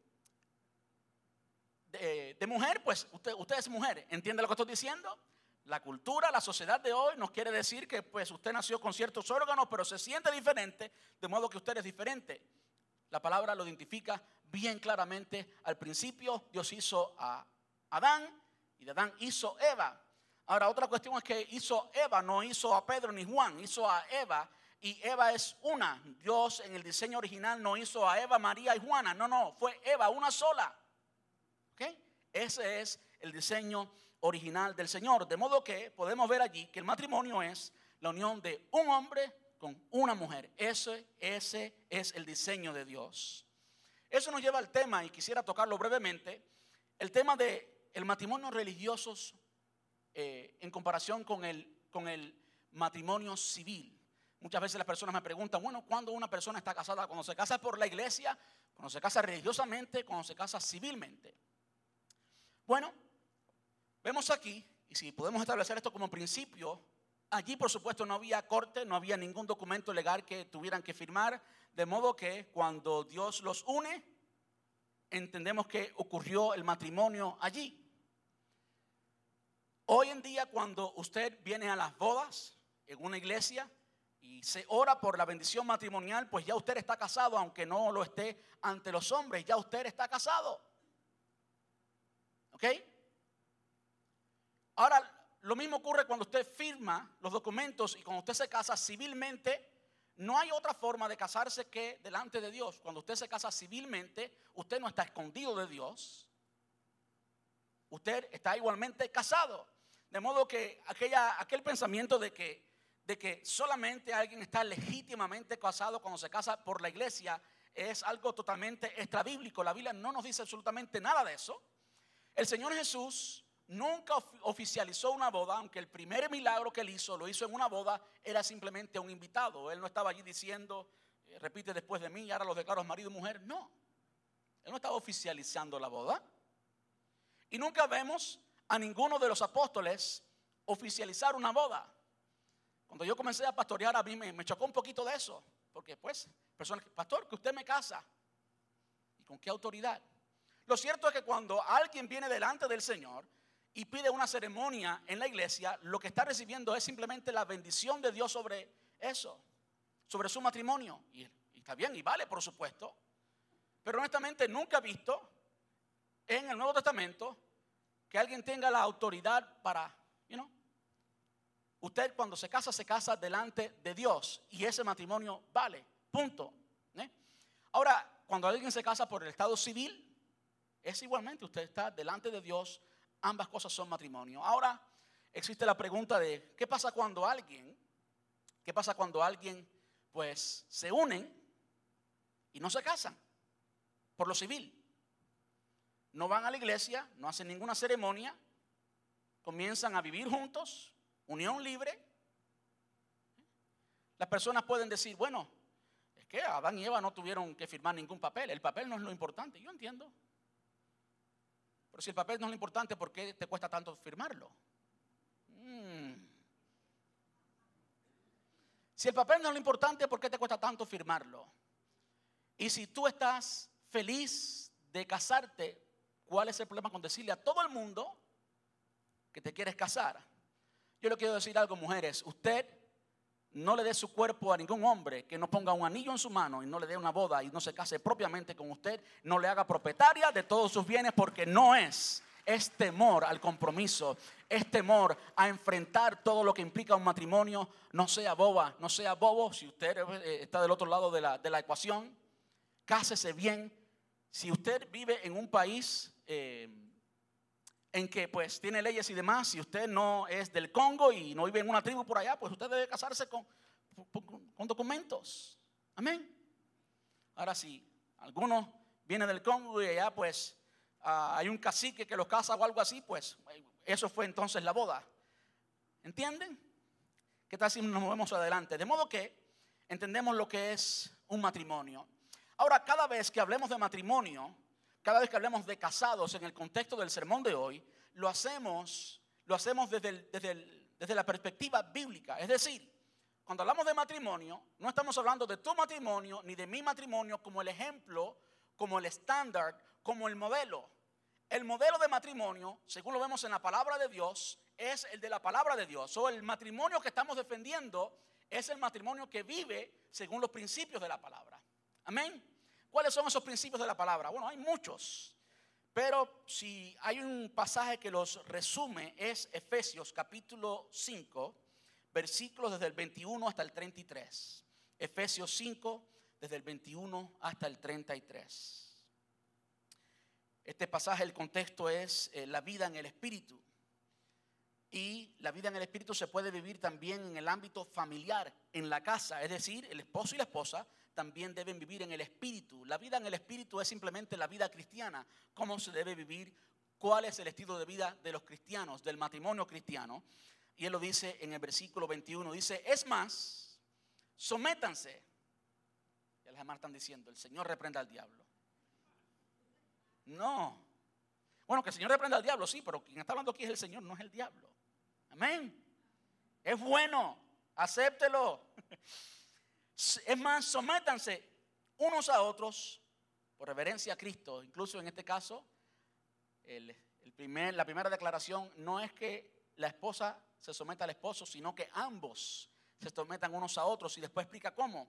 de, de, mujer, pues usted, usted es mujer. ¿Entiende lo que estoy diciendo? La cultura, la sociedad de hoy nos quiere decir que pues usted nació con ciertos órganos, pero se siente diferente, de modo que usted es diferente. La palabra lo identifica bien claramente. Al principio Dios hizo a Adán y de Adán hizo Eva. Ahora, otra cuestión es que hizo Eva, no hizo a Pedro ni Juan, hizo a Eva. Y Eva es una. Dios en el diseño original no hizo a Eva, María y Juana. No, no, fue Eva, una sola. ¿Ok? Ese es el diseño original del Señor. De modo que podemos ver allí que el matrimonio es la unión de un hombre con una mujer. Ese, ese es el diseño de Dios. Eso nos lleva al tema, y quisiera tocarlo brevemente, el tema de el matrimonio religiosos eh, en comparación con el, con el matrimonio civil. Muchas veces las personas me preguntan, bueno, ¿cuándo una persona está casada? Cuando se casa por la iglesia, cuando se casa religiosamente, cuando se casa civilmente. Bueno, vemos aquí, y si podemos establecer esto como principio, allí por supuesto no había corte, no había ningún documento legal que tuvieran que firmar, de modo que cuando Dios los une, entendemos que ocurrió el matrimonio allí. Hoy en día cuando usted viene a las bodas en una iglesia y se ora por la bendición matrimonial, pues ya usted está casado, aunque no lo esté ante los hombres, ya usted está casado. ¿Ok? Ahora, lo mismo ocurre cuando usted firma los documentos y cuando usted se casa civilmente. No hay otra forma de casarse que delante de Dios. Cuando usted se casa civilmente, usted no está escondido de Dios. Usted está igualmente casado. De modo que aquella, aquel pensamiento de que, de que solamente alguien está legítimamente casado cuando se casa por la iglesia es algo totalmente extrabíblico. La Biblia no nos dice absolutamente nada de eso. El Señor Jesús nunca oficializó una boda, aunque el primer milagro que él hizo, lo hizo en una boda, era simplemente un invitado. Él no estaba allí diciendo, eh, repite después de mí, ahora los declaro marido y mujer. No, él no estaba oficializando la boda. Y nunca vemos a ninguno de los apóstoles oficializar una boda. Cuando yo comencé a pastorear, a mí me, chocó un poquito de eso. Porque pues, personas, pastor, que usted me casa. ¿Y con qué autoridad? Lo cierto es que cuando alguien viene delante del Señor y pide una ceremonia en la iglesia, lo que está recibiendo es simplemente la bendición de Dios sobre eso, sobre su matrimonio. Y, está bien, y vale, por supuesto. Pero honestamente nunca he visto en el Nuevo Testamento que alguien tenga la autoridad para, you usted cuando se casa, se casa delante de Dios y ese matrimonio vale, punto. ¿eh? Ahora, cuando alguien se casa por el estado civil, es igualmente, usted está delante de Dios, ambas cosas son matrimonio. Ahora, existe la pregunta de, ¿qué pasa cuando alguien, qué pasa cuando alguien, pues, se unen y no se casan por lo civil? no van a la iglesia, no hacen ninguna ceremonia, comienzan a vivir juntos, unión libre. Las personas pueden decir, bueno, es que Adán y Eva no tuvieron que firmar ningún papel, el papel no es lo importante, yo entiendo. Pero si el papel no es lo importante, ¿por qué te cuesta tanto firmarlo? Mm. Si el papel no es lo importante, ¿por qué te cuesta tanto firmarlo? Y si tú estás feliz de casarte, ¿cuál es el problema con decirle a todo el mundo que te quieres casar? Yo le quiero decir algo, mujeres. Usted no le dé su cuerpo a ningún hombre que no ponga un anillo en su mano y no le dé una boda y no se case propiamente con usted. No le haga propietaria de todos sus bienes porque no es. Es temor al compromiso, es temor a enfrentar todo lo que implica un matrimonio. No sea boba, no sea bobo si usted eh, está del otro lado de la, de la ecuación. Cásese bien. Si usted vive en un país eh, en que pues tiene leyes y demás, si usted no es del Congo y no vive en una tribu por allá, pues usted debe casarse con, con documentos. Amén. Ahora sí, algunos vienen del Congo y allá pues ah, hay un cacique que los casa o algo así, pues eso fue entonces la boda. ¿Entienden? ¿Qué tal si nos movemos adelante? De modo que entendemos lo que es un matrimonio. Ahora, cada vez que hablemos de matrimonio, cada vez que hablemos de casados en el contexto del sermón de hoy, lo hacemos, lo hacemos desde, desde la perspectiva bíblica. Es decir, cuando hablamos de matrimonio, no estamos hablando de tu matrimonio ni de mi matrimonio como el ejemplo, como el estándar, como el modelo. El modelo de matrimonio, según lo vemos en la palabra de Dios, es el de la palabra de Dios. O el matrimonio que estamos defendiendo es el matrimonio que vive según los principios de la palabra. Amén. ¿Cuáles son esos principios de la palabra? Bueno, hay muchos. Pero si hay un pasaje que los resume es Efesios capítulo 5, versículos desde el 21 hasta el 33. Efesios 5, desde el 21 hasta el 33. Este pasaje, el contexto es eh, la vida en el Espíritu. Y la vida en el Espíritu se puede vivir también en el ámbito familiar, en la casa. Es decir, el esposo y la esposa también deben vivir en el espíritu. La vida en el espíritu es simplemente la vida cristiana. ¿Cómo se debe vivir? ¿Cuál es el estilo de vida de los cristianos, del matrimonio cristiano? Y él lo dice en el versículo 21. Dice, es más, sométanse. Ya las demás están diciendo, el Señor reprenda al diablo. No. Bueno, que el Señor reprenda al diablo, sí, pero quien está hablando aquí es el Señor, no es el diablo. Amén. Es bueno, acéptelo. Es más, sométanse unos a otros por reverencia a Cristo. Incluso en este caso, la primera declaración no es que la esposa se someta al esposo, sino que ambos se sometan unos a otros. Y después explica cómo.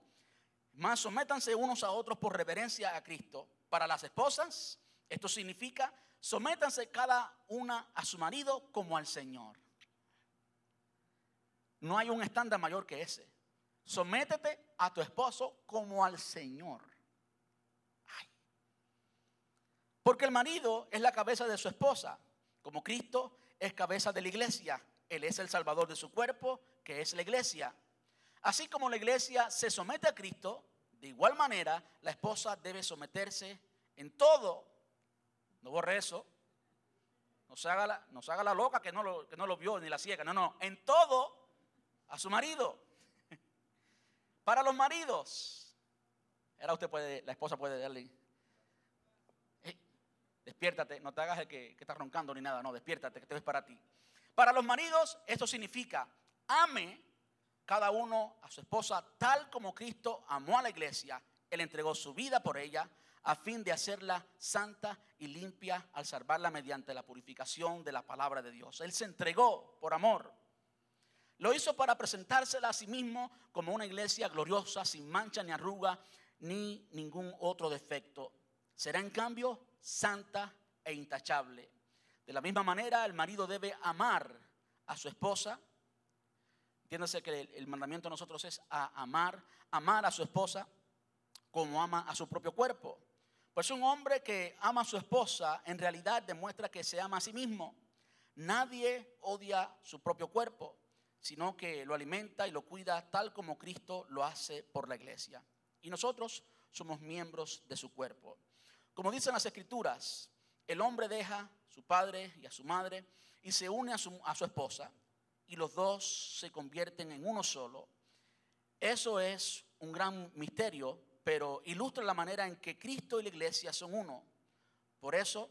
Más sométanse unos a otros por reverencia a Cristo. Para las esposas, esto significa sométanse cada una a su marido como al Señor. No hay un estándar mayor que ese. Sométete a tu esposo como al Señor. Porque el marido es la cabeza de su esposa, como Cristo es cabeza de la iglesia. Él es el salvador de su cuerpo, que es la iglesia. Así como la iglesia se somete a Cristo, de igual manera la esposa debe someterse en todo. No borre eso. No se haga la, no haga la loca que no, lo, que no lo vio ni la ciega. No, no. En todo a su marido. Para los maridos. Ahora usted puede, la esposa puede darle. despiértate, no te hagas el que, que está roncando ni nada, no, despiértate, que te ves para ti. Para los maridos, esto significa ame cada uno a su esposa tal como Cristo amó a la iglesia. Él entregó su vida por ella a fin de hacerla santa y limpia al salvarla mediante la purificación de la palabra de Dios. Él se entregó por amor. Lo hizo para presentársela a sí mismo como una iglesia gloriosa, sin mancha ni arruga, ni ningún otro defecto. Será en cambio santa e intachable. De la misma manera, el marido debe amar a su esposa. Entiéndase que el, mandamiento de nosotros es amar, amar a su esposa como ama a su propio cuerpo. Pues un hombre que ama a su esposa en realidad demuestra que se ama a sí mismo. Nadie odia su propio cuerpo sino que lo alimenta y lo cuida tal como Cristo lo hace por la iglesia. Y nosotros somos miembros de su cuerpo. Como dicen las escrituras, el hombre deja a su padre y a su madre y se une a su, a su esposa y los dos se convierten en uno solo. Eso es un gran misterio, pero ilustra la manera en que Cristo y la iglesia son uno. Por eso,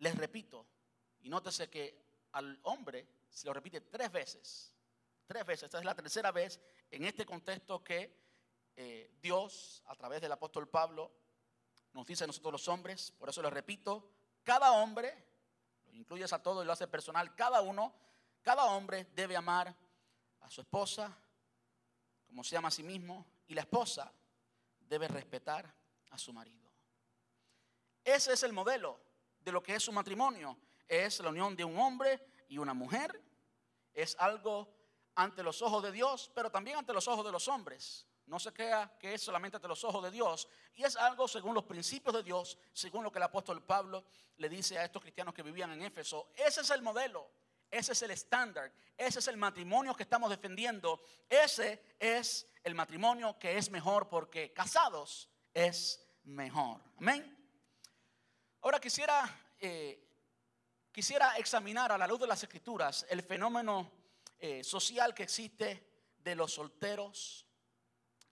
les repito, y nótese que al hombre se lo repite tres veces, tres veces, esta es la tercera vez en este contexto que eh, Dios, a través del apóstol Pablo, nos dice a nosotros los hombres, por eso les repito, cada hombre, lo incluyes a todo y lo hace personal, cada uno, cada hombre debe amar a su esposa como se llama a sí mismo y la esposa debe respetar a su marido. Ese es el modelo de lo que es su matrimonio. Es la unión de un hombre y una mujer. Es algo ante los ojos de Dios, pero también ante los ojos de los hombres. No se crea que es solamente ante los ojos de Dios. Y es algo según los principios de Dios, según lo que el apóstol Pablo le dice a estos cristianos que vivían en Éfeso. Ese es el modelo, ese es el estándar, ese es el matrimonio que estamos defendiendo. Ese es el matrimonio que es mejor porque casados es mejor. Amén. Ahora quisiera, eh, quisiera examinar a la luz de las escrituras el fenómeno eh, social que existe de los solteros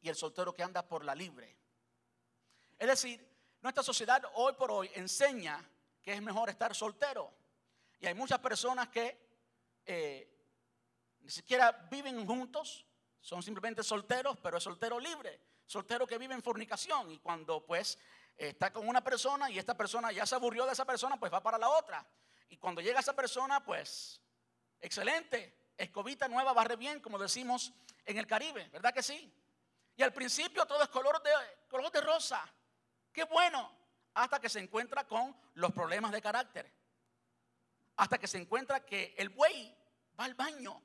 y el soltero que anda por la libre. Es decir, nuestra sociedad hoy por hoy enseña que es mejor estar soltero. Y hay muchas personas que eh, ni siquiera viven juntos, son simplemente solteros, pero es soltero libre, soltero que vive en fornicación. Y cuando pues está con una persona y esta persona ya se aburrió de esa persona, pues va para la otra. Y cuando llega esa persona, pues excelente, escobita nueva barre bien, como decimos en el Caribe, ¿verdad que sí? Y al principio todo es color de, color de rosa. Qué bueno. Hasta que se encuentra con los problemas de carácter. Hasta que se encuentra que el buey va al baño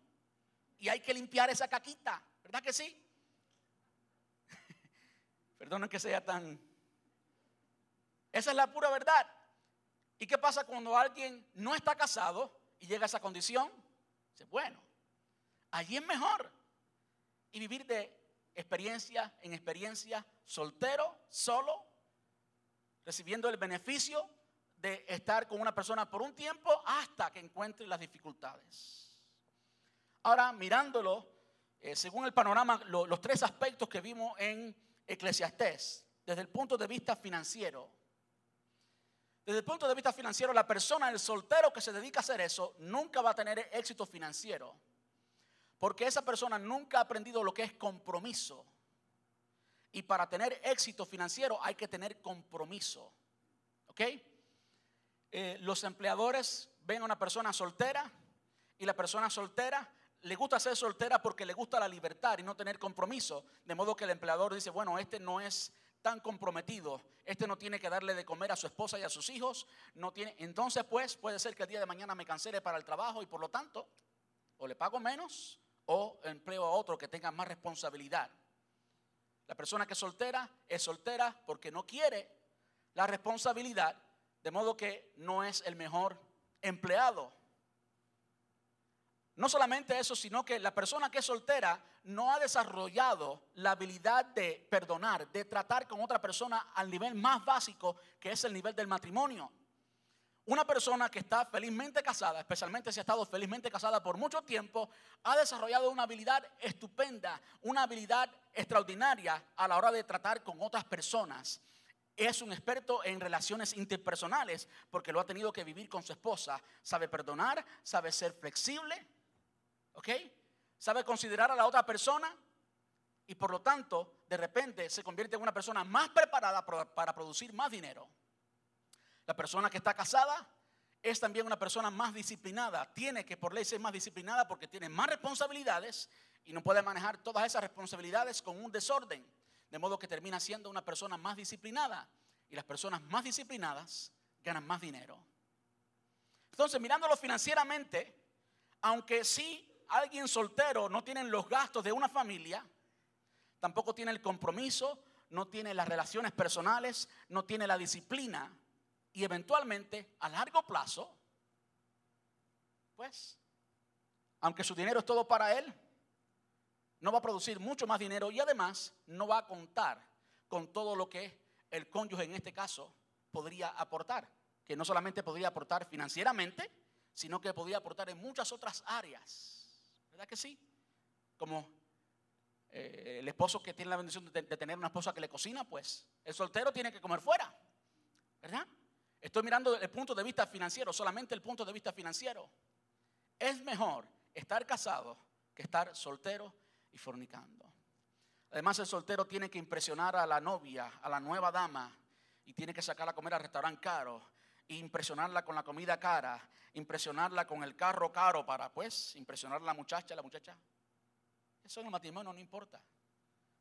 y hay que limpiar esa caquita. ¿Verdad que sí? Perdonen que sea tan... Esa es la pura verdad. ¿Y qué pasa cuando alguien no está casado y llega a esa condición? Dice, bueno, allí es mejor. Y vivir de experiencia en experiencia, soltero, solo, recibiendo el beneficio de estar con una persona por un tiempo hasta que encuentre las dificultades. Ahora, mirándolo, eh, según el panorama, los tres aspectos que vimos en Eclesiastés, desde el punto de vista financiero, desde el punto de vista financiero, la persona, el soltero que se dedica a hacer eso, nunca va a tener éxito financiero. Porque esa persona nunca ha aprendido lo que es compromiso. Y para tener éxito financiero hay que tener compromiso. ¿Ok? Eh, los empleadores ven a una persona soltera y la persona soltera le gusta ser soltera porque le gusta la libertad y no tener compromiso. De modo que el empleador dice, bueno, este no es tan comprometido, este no tiene que darle de comer a su esposa y a sus hijos, no tiene, entonces pues puede ser que el día de mañana me cancele para el trabajo y por lo tanto o le pago menos o empleo a otro que tenga más responsabilidad. La persona que es soltera es soltera porque no quiere la responsabilidad, de modo que no es el mejor empleado. No solamente eso, sino que la persona que es soltera no ha desarrollado la habilidad de perdonar, de tratar con otra persona al nivel más básico, que es el nivel del matrimonio. Una persona que está felizmente casada, especialmente si ha estado felizmente casada por mucho tiempo, ha desarrollado una habilidad estupenda, una habilidad extraordinaria a la hora de tratar con otras personas. Es un experto en relaciones interpersonales porque lo ha tenido que vivir con su esposa. Sabe perdonar, sabe ser flexible, ¿ok? Sabe considerar a la otra persona y por lo tanto de repente se convierte en una persona más preparada para producir más dinero. La persona que está casada es también una persona más disciplinada. Tiene que por ley ser más disciplinada porque tiene más responsabilidades y no puede manejar todas esas responsabilidades con un desorden. De modo que termina siendo una persona más disciplinada. Y las personas más disciplinadas ganan más dinero. Entonces, mirándolo financieramente, aunque sí alguien soltero no tiene los gastos de una familia, tampoco tiene el compromiso, no tiene las relaciones personales, no tiene la disciplina y eventualmente a largo plazo, pues, aunque su dinero es todo para él, no va a producir mucho más dinero y además no va a contar con todo lo que el cónyuge en este caso podría aportar. que no solamente podría aportar financieramente, sino que podía aportar en muchas otras áreas. ¿Verdad que sí? Como eh, el esposo que tiene la bendición de, tener una esposa que le cocina, pues el soltero tiene que comer fuera. ¿Verdad? Estoy mirando el punto de vista financiero, solamente el punto de vista financiero. Es mejor estar casado que estar soltero y fornicando. Además, el soltero tiene que impresionar a la novia, a la nueva dama, y tiene que sacarla a comer al restaurante caro, impresionarla con la comida cara, impresionarla con el carro caro para, pues, impresionar a la muchacha, la muchacha. Eso en el matrimonio no importa.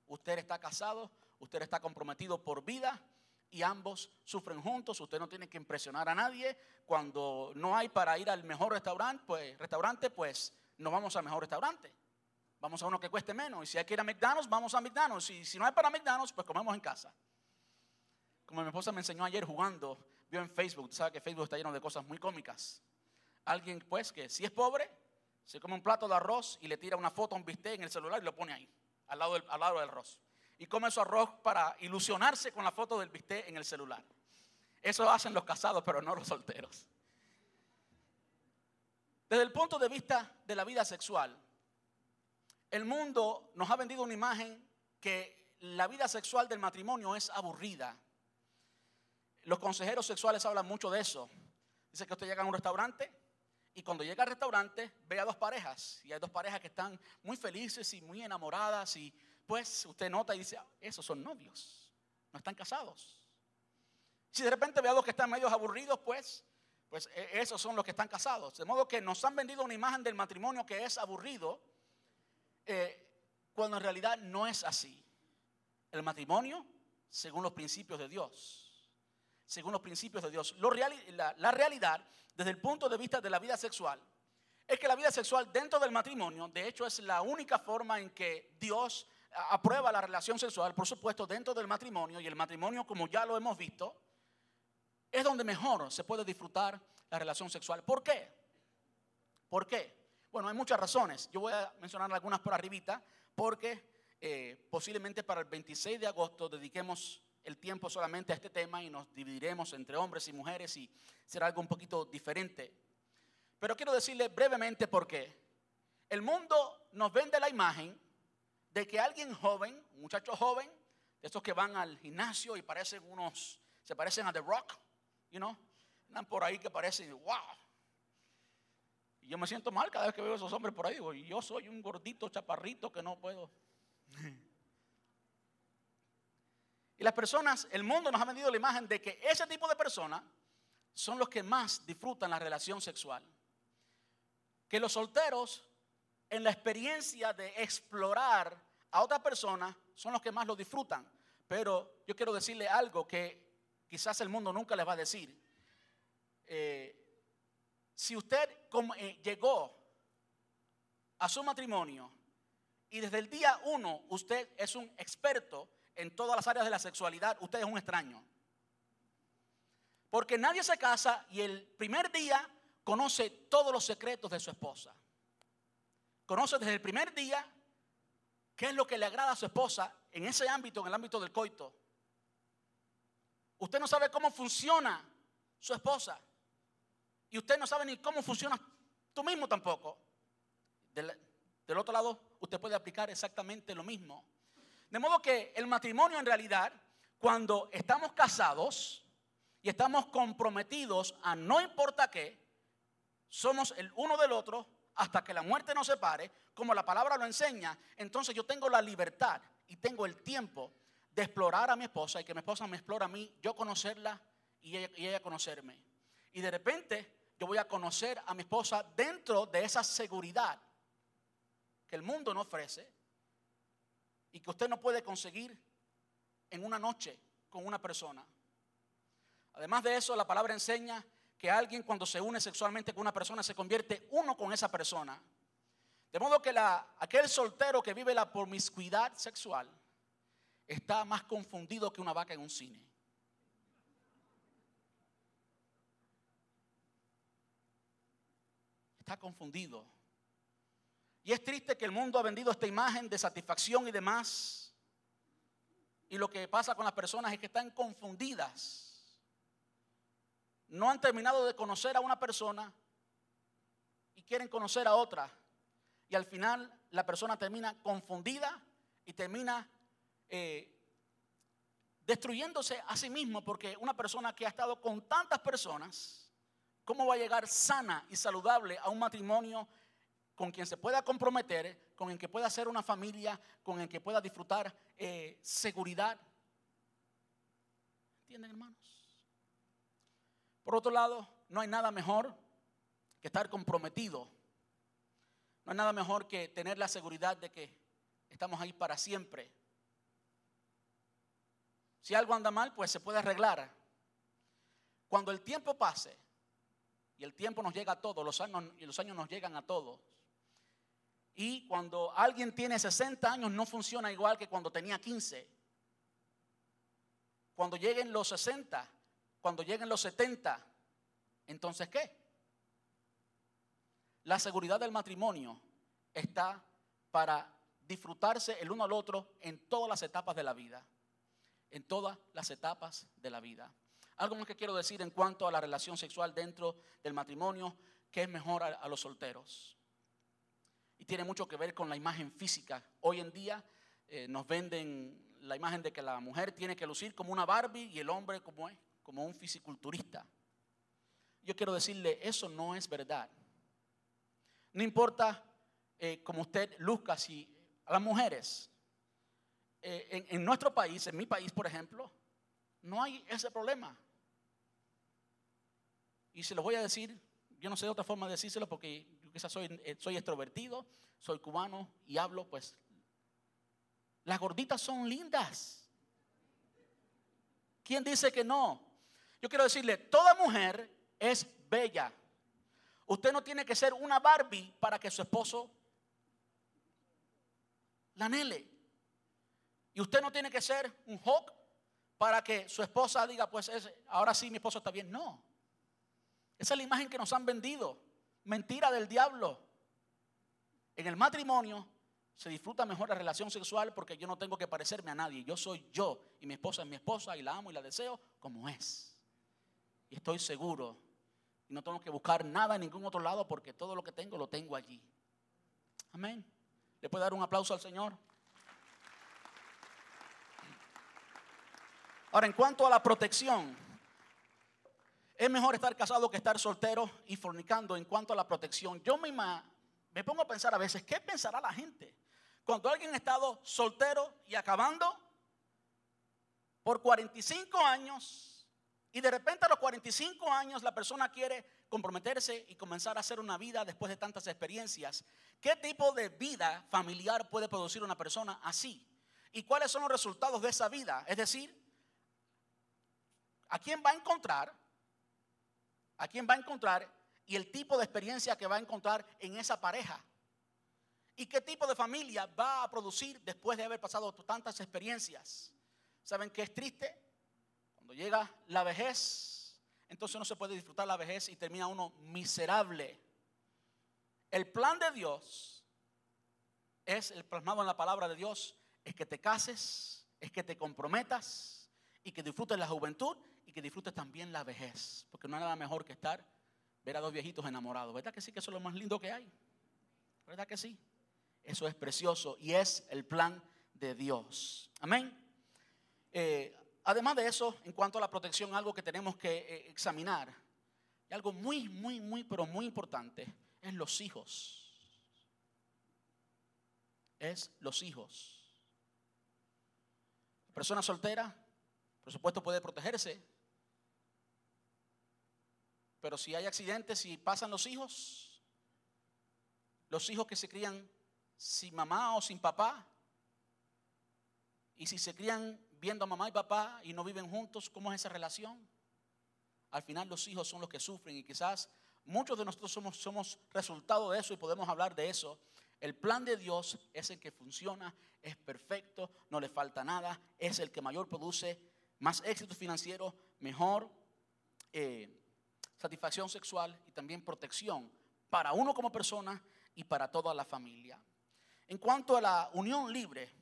Usted está casado, usted está comprometido por vida y ambos sufren juntos. Usted no tiene que impresionar a nadie. Cuando no hay para ir al mejor restaurante, pues, restaurante, pues no vamos al mejor restaurante. Vamos a uno que cueste menos. Y si hay que ir a McDonald's, vamos a McDonald's. Y si no hay para McDonald's, pues comemos en casa. Como mi esposa me enseñó ayer jugando, vio en Facebook, sabe que Facebook está lleno de cosas muy cómicas. Alguien, pues, que si es pobre, se come un plato de arroz y le tira una foto a un bistec en el celular y lo pone ahí, al lado del, al lado del arroz. Y come su arroz para ilusionarse con la foto del bistec en el celular. Eso hacen los casados, pero no los solteros. Desde el punto de vista de la vida sexual, el mundo nos ha vendido una imagen que la vida sexual del matrimonio es aburrida. Los consejeros sexuales hablan mucho de eso. Dice que usted llega a un restaurante y cuando llega al restaurante ve a dos parejas y hay dos parejas que están muy felices y muy enamoradas y pues usted nota y dice, ah, esos son novios, no están casados. Si de repente ve a dos que están medio aburridos, pues, pues e, esos son los que están casados. De modo que nos han vendido una imagen del matrimonio que es aburrido eh, cuando en realidad no es así. El matrimonio, según los principios de Dios, según los principios de Dios, la, realidad desde el punto de vista de la vida sexual es que la vida sexual dentro del matrimonio, de hecho, es la única forma en que Dios aprueba la relación sexual, por supuesto, dentro del matrimonio, y el matrimonio, como ya lo hemos visto, es donde mejor se puede disfrutar la relación sexual. ¿Por qué? ¿Por qué? Bueno, hay muchas razones. Yo voy a mencionar algunas por arribita porque eh, posiblemente para el 26 de agosto dediquemos el tiempo solamente a este tema y nos dividiremos entre hombres y mujeres y será algo un poquito diferente. Pero quiero decirle brevemente por qué. El mundo nos vende la imagen de que alguien joven, un muchacho joven, de estos que van al gimnasio y parecen unos, se parecen a The Rock, you know, andan por ahí que parecen, wow, yo me siento mal cada vez que veo esos hombres por ahí. Digo, yo soy un gordito chaparrito que no puedo. Y las personas, el mundo nos ha vendido la imagen de que ese tipo de personas son los que más disfrutan la relación sexual. Que los solteros, en la experiencia de explorar a otra persona, son los que más lo disfrutan. Pero yo quiero decirle algo que quizás el mundo nunca les va a decir. Eh, si usted eh, llegó a su matrimonio y desde el día uno usted es un experto en todas las áreas de la sexualidad, usted es un extraño. Porque nadie se casa y el primer día conoce todos los secretos de su esposa. Conoce desde el primer día qué es lo que le agrada a su esposa en ese ámbito, en el ámbito del coito. Usted no sabe cómo funciona su esposa y usted no sabe ni cómo funciona tú mismo tampoco. Del, otro lado, usted puede aplicar exactamente lo mismo. De modo que el matrimonio en realidad, cuando estamos casados y estamos comprometidos a no importa qué, somos el uno del otro hasta que la muerte nos separe, como la palabra lo enseña, entonces yo tengo la libertad y tengo el tiempo de explorar a mi esposa y que mi esposa me explore a mí, yo conocerla y ella, conocerme. Y de repente yo voy a conocer a mi esposa dentro de esa seguridad que el mundo no ofrece y que usted no puede conseguir en una noche con una persona. Además de eso, la palabra enseña que alguien cuando se une sexualmente con una persona se convierte uno con esa persona. De modo que aquel soltero que vive la promiscuidad sexual está más confundido que una vaca en un cine. está confundido. Y es triste que el mundo ha vendido esta imagen de satisfacción y demás. Y lo que pasa con las personas es que están confundidas. no han terminado de conocer a una persona y quieren conocer a otra. Y al final la persona termina confundida y termina eh, destruyéndose a sí mismo porque una persona que ha estado con tantas personas, ¿cómo va a llegar sana y saludable a un matrimonio con quien se pueda comprometer, con el que pueda hacer una familia, con el que pueda disfrutar eh, seguridad? ¿Entienden, hermanos? Por otro lado, no hay nada mejor que estar comprometido. No hay nada mejor que tener la seguridad de que estamos ahí para siempre. Si algo anda mal, pues se puede arreglar. Cuando el tiempo pase, y el tiempo nos llega a todos, los años, y los años nos llegan a todos. Y cuando alguien tiene 60 años no funciona igual que cuando tenía 15. Cuando lleguen los 60, cuando lleguen los 70, entonces ¿qué? La seguridad del matrimonio está para disfrutarse el uno al otro en todas las etapas de la vida en todas las etapas de la vida. Algo más que quiero decir en cuanto a la relación sexual dentro del matrimonio, que es mejor a, los solteros. Y tiene mucho que ver con la imagen física. Hoy en día eh, nos venden la imagen de que la mujer tiene que lucir como una Barbie y el hombre como, es, como un fisiculturista. Yo quiero decirle, eso no es verdad. No importa eh, como usted luzca, si a las mujeres eh, en, nuestro país, en mi país, por ejemplo, no hay ese problema. Y se lo voy a decir, yo no sé de otra forma de decírselo porque quizás soy, eh, soy extrovertido, soy cubano y hablo, pues, las gorditas son lindas. ¿Quién dice que no? Yo quiero decirle, toda mujer es bella. Usted no tiene que ser una Barbie para que su esposo la anhele. Y usted no tiene que ser un hawk para que su esposa diga, pues ahora sí mi esposo está bien. No. Esa es la imagen que nos han vendido. Mentira del diablo. En el matrimonio se disfruta mejor la relación sexual porque yo no tengo que parecerme a nadie. Yo soy yo y mi esposa es mi esposa y la amo y la deseo como es. Y estoy seguro. Y no tengo que buscar nada en ningún otro lado porque todo lo que tengo lo tengo allí. Amén. ¿Le puede dar un aplauso al Señor? Ahora, en cuanto a la protección, es mejor estar casado que estar soltero y fornicando en cuanto a la protección. Yo misma me pongo a pensar a veces, ¿qué pensará la gente? Cuando alguien ha estado soltero y acabando por 45 años y de repente a los 45 años la persona quiere comprometerse y comenzar a hacer una vida después de tantas experiencias. ¿Qué tipo de vida familiar puede producir una persona así? ¿Y cuáles son los resultados de esa vida? Es decir, a quién va a encontrar, a quién va a encontrar y el tipo de experiencia que va a encontrar en esa pareja. Y qué tipo de familia va a producir después de haber pasado tantas experiencias. ¿Saben qué es triste? Cuando llega la vejez, entonces no se puede disfrutar la vejez y termina uno miserable. El plan de Dios es el plasmado en la palabra de Dios, es que te cases, es que te comprometas y que disfrutes la juventud y que disfrutes también la vejez. Porque no hay nada mejor que estar, ver a dos viejitos enamorados. ¿Verdad que sí que eso es lo más lindo que hay? ¿Verdad que sí? Eso es precioso y es el plan de Dios. Amén. Eh, además de eso, en cuanto a la protección, algo que tenemos que eh, examinar, y algo muy, muy, muy, pero muy importante, es los hijos. Es los hijos. Persona soltera, por supuesto, puede protegerse pero si hay accidentes, si pasan los hijos, los hijos que se crían sin mamá o sin papá, y si se crían viendo a mamá y papá y no viven juntos, ¿cómo es esa relación? Al final los hijos son los que sufren y quizás muchos de nosotros somos, resultado de eso y podemos hablar de eso. El plan de Dios es el que funciona, es perfecto, no le falta nada, es el que mayor produce más éxito financiero, mejor eh, satisfacción sexual y también protección para uno como persona y para toda la familia. En cuanto a la unión libre,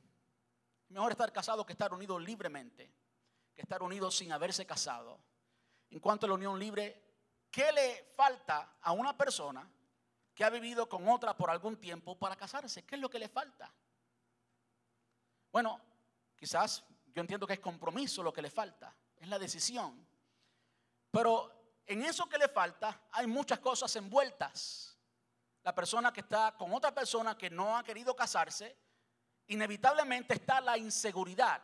mejor estar casado que estar unido libremente, que estar unido sin haberse casado. en cuanto a la unión libre, ¿qué le falta a una persona que ha vivido con otra por algún tiempo para casarse? ¿Qué es lo que le falta? Bueno, quizás yo entiendo que es compromiso lo que le falta, es la decisión. Pero en eso que le falta hay muchas cosas envueltas. La persona que está con otra persona que no ha querido casarse, inevitablemente está la inseguridad.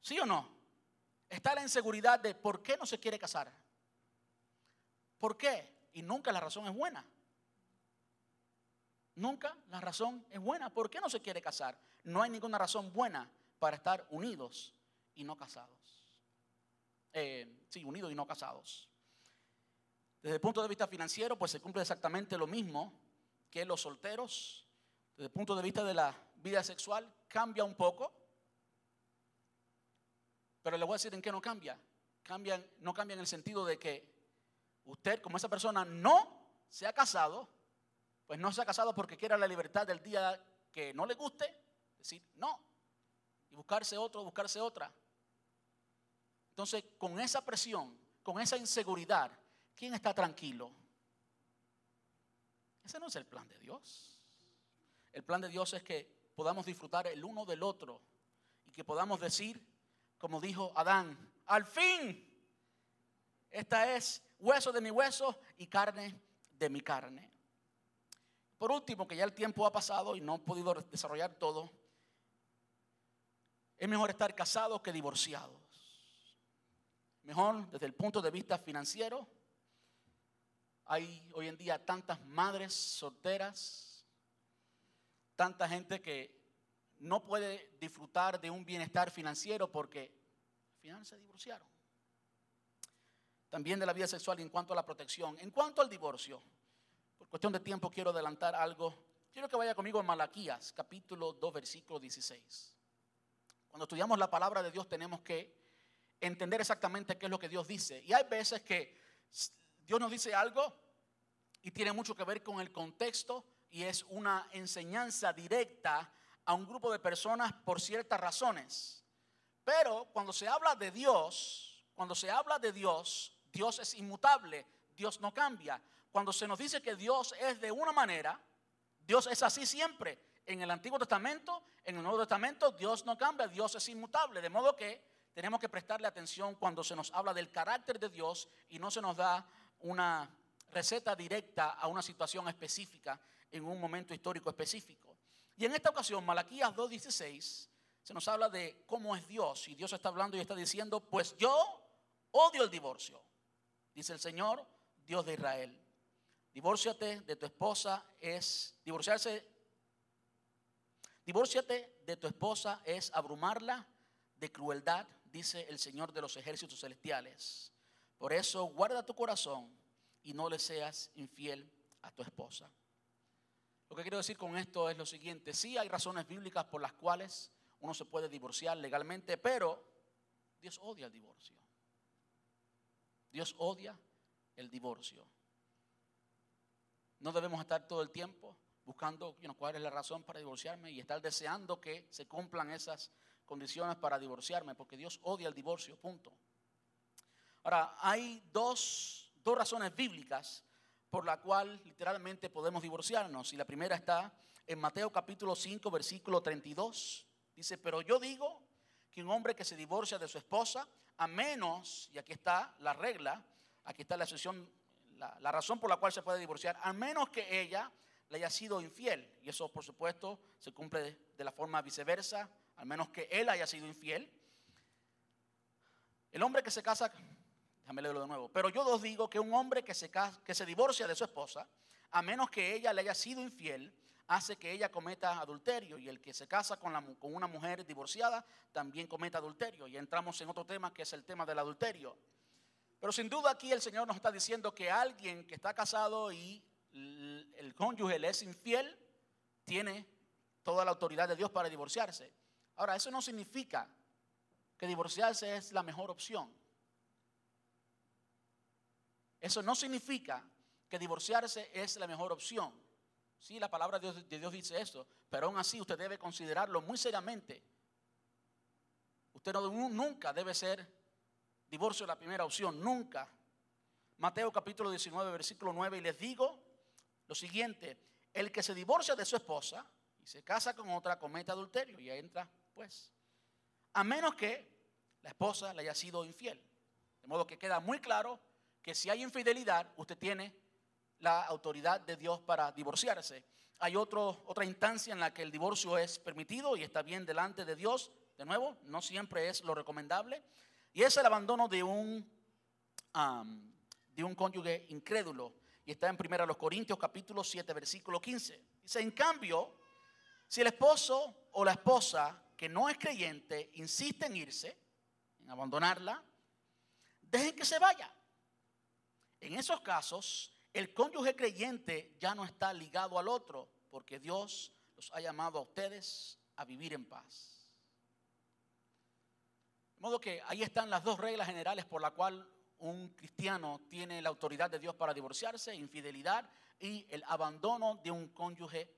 ¿Sí o no? Está la inseguridad de por qué no se quiere casar. ¿Por qué? Y nunca la razón es buena. Nunca la razón es buena. ¿Por qué no se quiere casar? No hay ninguna razón buena para estar unidos y no casados. Eh, sí, unidos y no casados. Desde el punto de vista financiero, pues se cumple exactamente lo mismo que los solteros. Desde el punto de vista de la vida sexual, cambia un poco. Pero le voy a decir en qué no cambia. cambia no cambia en el sentido de que usted, como esa persona, no se ha casado, pues no se ha casado porque quiera la libertad del día que no le guste, decir no. Y buscarse otro, buscarse otra. Entonces, con esa presión, con esa inseguridad, ¿quién está tranquilo? Ese no es el plan de Dios. El plan de Dios es que podamos disfrutar el uno del otro y que podamos decir, como dijo Adán, al fin, esta es hueso de mi hueso y carne de mi carne. Por último, que ya el tiempo ha pasado y no he podido desarrollar todo, es mejor estar casado que divorciado. Mejor desde el punto de vista financiero. Hay hoy en día tantas madres solteras, tanta gente que no puede disfrutar de un bienestar financiero porque al final se divorciaron. También de la vida sexual en cuanto a la protección. En cuanto al divorcio, por cuestión de tiempo quiero adelantar algo. Quiero que vaya conmigo a Malaquías, capítulo 2, versículo 16. Cuando estudiamos la palabra de Dios tenemos que entender exactamente qué es lo que Dios dice. Y hay veces que Dios nos dice algo y tiene mucho que ver con el contexto y es una enseñanza directa a un grupo de personas por ciertas razones. Pero cuando se habla de Dios, cuando se habla de Dios, Dios es inmutable, Dios no cambia. Cuando se nos dice que Dios es de una manera, Dios es así siempre. En el Antiguo Testamento, en el Nuevo Testamento, Dios no cambia, Dios es inmutable. De modo que tenemos que prestarle atención cuando se nos habla del carácter de Dios y no se nos da una receta directa a una situación específica en un momento histórico específico. Y en esta ocasión, Malaquías 2.16, se nos habla de cómo es Dios. Y Dios está hablando y está diciendo, pues yo odio el divorcio, dice el Señor, Dios de Israel. Divórciate de tu esposa es, divorciarse, divórciate de tu esposa es abrumarla de crueldad dice el Señor de los ejércitos celestiales. Por eso guarda tu corazón y no le seas infiel a tu esposa. Lo que quiero decir con esto es lo siguiente, sí hay razones bíblicas por las cuales uno se puede divorciar legalmente, pero Dios odia el divorcio. Dios odia el divorcio. No debemos estar todo el tiempo buscando cuál es la razón para divorciarme y estar deseando que se cumplan esas condiciones para divorciarme, porque Dios odia el divorcio, punto. Ahora, hay dos, dos razones bíblicas por la cual literalmente podemos divorciarnos. Y la primera está en Mateo capítulo 5, versículo 32. Dice, pero yo digo que un hombre que se divorcia de su esposa, a menos, y aquí está la regla, aquí está la excepción, la, razón por la cual se puede divorciar, a menos que ella le haya sido infiel. Y eso, por supuesto, se cumple de la forma viceversa al menos que él haya sido infiel. El hombre que se casa, déjame leerlo de nuevo, pero yo os digo que un hombre que se, que se divorcia de su esposa, a menos que ella le haya sido infiel, hace que ella cometa adulterio. Y el que se casa con, la, con una mujer divorciada también cometa adulterio. Y entramos en otro tema que es el tema del adulterio. Pero sin duda aquí el Señor nos está diciendo que alguien que está casado y el cónyuge le es infiel, tiene toda la autoridad de Dios para divorciarse. Ahora, eso no significa que divorciarse es la mejor opción. Eso no significa que divorciarse es la mejor opción. Sí, la palabra de Dios, dice eso, pero aún así usted debe considerarlo muy seriamente. Usted nunca debe ser divorcio la primera opción, nunca. Mateo capítulo 19, versículo 9, y les digo lo siguiente, el que se divorcia de su esposa y se casa con otra comete adulterio y entra, pues, a menos que la esposa le haya sido infiel. De modo que queda muy claro que si hay infidelidad, usted tiene la autoridad de Dios para divorciarse. Hay otro, otra instancia en la que el divorcio es permitido y está bien delante de Dios. De nuevo, no siempre es lo recomendable. Y es el abandono de un, de un cónyuge incrédulo. Y está en 1 Corintios capítulo 7, versículo 15. Dice, en cambio, si el esposo o la esposa que no es creyente insiste en irse, en abandonarla, dejen que se vaya. En esos casos, el cónyuge creyente ya no está ligado al otro, porque Dios los ha llamado a ustedes a vivir en paz. De modo que ahí están las dos reglas generales por la cual un cristiano tiene la autoridad de Dios para divorciarse, infidelidad y el abandono de un cónyuge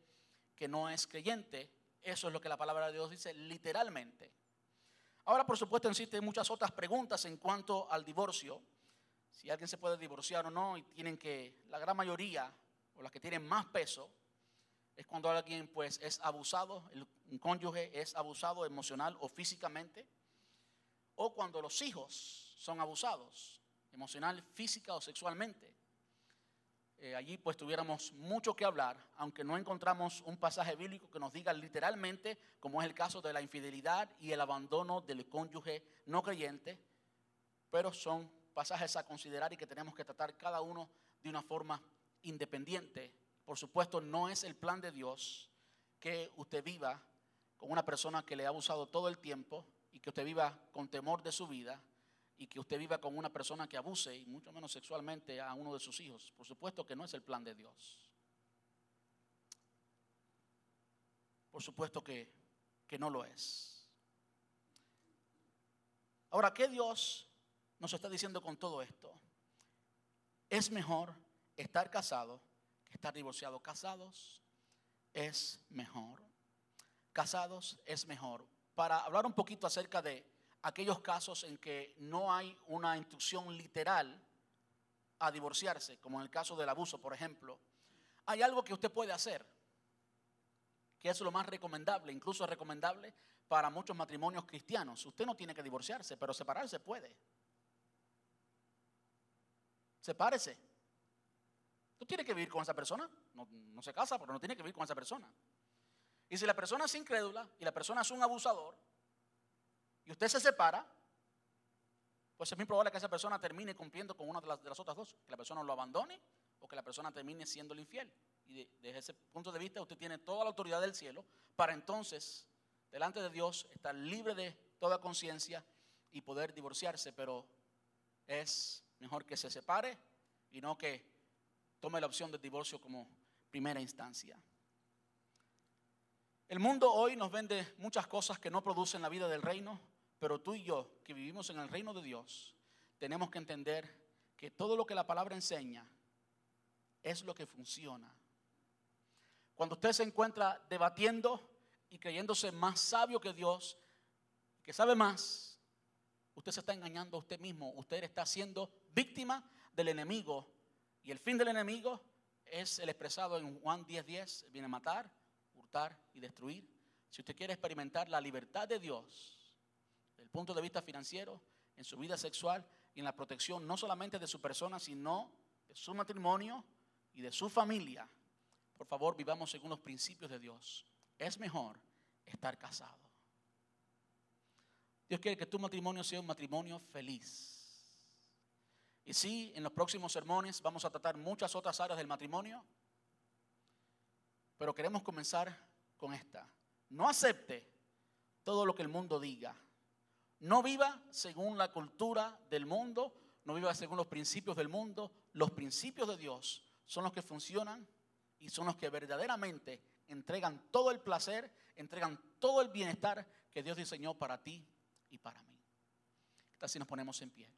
que no es creyente. Eso es lo que la palabra de Dios dice literalmente. Ahora, por supuesto, existen muchas otras preguntas en cuanto al divorcio si alguien se puede divorciar o no, y tienen que, la gran mayoría, o las que tienen más peso, es cuando alguien pues es abusado, un cónyuge es abusado emocional o físicamente, o cuando los hijos son abusados, emocional, física o sexualmente. Eh, allí pues tuviéramos mucho que hablar, aunque no encontramos un pasaje bíblico que nos diga literalmente, como es el caso de la infidelidad y el abandono del cónyuge no creyente, pero son pasajes a considerar y que tenemos que tratar cada uno de una forma independiente. Por supuesto, no es el plan de Dios que usted viva con una persona que le ha abusado todo el tiempo y que usted viva con temor de su vida y que usted viva con una persona que abuse y mucho menos sexualmente a uno de sus hijos. Por supuesto que no es el plan de Dios. Por supuesto que, que no lo es. Ahora, ¿qué Dios nos está diciendo con todo esto? Es mejor estar casado que estar divorciado. Casados es mejor. Casados es mejor. Para hablar un poquito acerca de aquellos casos en que no hay una instrucción literal a divorciarse, como en el caso del abuso, por ejemplo, hay algo que usted puede hacer, que es lo más recomendable, incluso es recomendable para muchos matrimonios cristianos. Usted no tiene que divorciarse, pero separarse puede. Sepárese. Tú tienes que vivir con esa persona. No, se casa, pero no tiene que vivir con esa persona. Y si la persona es incrédula y la persona es un abusador y usted se separa, pues es muy probable que esa persona termine cumpliendo con una de las, otras dos, que la persona lo abandone o que la persona termine siendo el infiel. Y desde ese punto de vista usted tiene toda la autoridad del cielo para entonces, delante de Dios, estar libre de toda conciencia y poder divorciarse, pero es mejor que se separe y no que tome la opción del divorcio como primera instancia. El mundo hoy nos vende muchas cosas que no producen la vida del reino, pero tú y yo, que vivimos en el reino de Dios, tenemos que entender que todo lo que la palabra enseña es lo que funciona. Cuando usted se encuentra debatiendo y creyéndose más sabio que Dios, que sabe más, usted se está engañando a usted mismo. Usted está siendo víctima del enemigo. Y el fin del enemigo es el expresado en Juan 10:10. 10, viene a matar, hurtar y destruir. Si usted quiere experimentar la libertad de Dios, desde el punto de vista financiero, en su vida sexual y en la protección no solamente de su persona, sino de su matrimonio y de su familia, por favor vivamos según los principios de Dios. Es mejor estar casado. Dios quiere que tu matrimonio sea un matrimonio feliz. Y sí, en los próximos sermones vamos a tratar muchas otras áreas del matrimonio, pero queremos comenzar con esta. No acepte todo lo que el mundo diga. No viva según la cultura del mundo, no viva según los principios del mundo. Los principios de Dios son los que funcionan y son los que verdaderamente entregan todo el placer, entregan todo el bienestar que Dios diseñó para ti y para mí. Así nos ponemos en pie?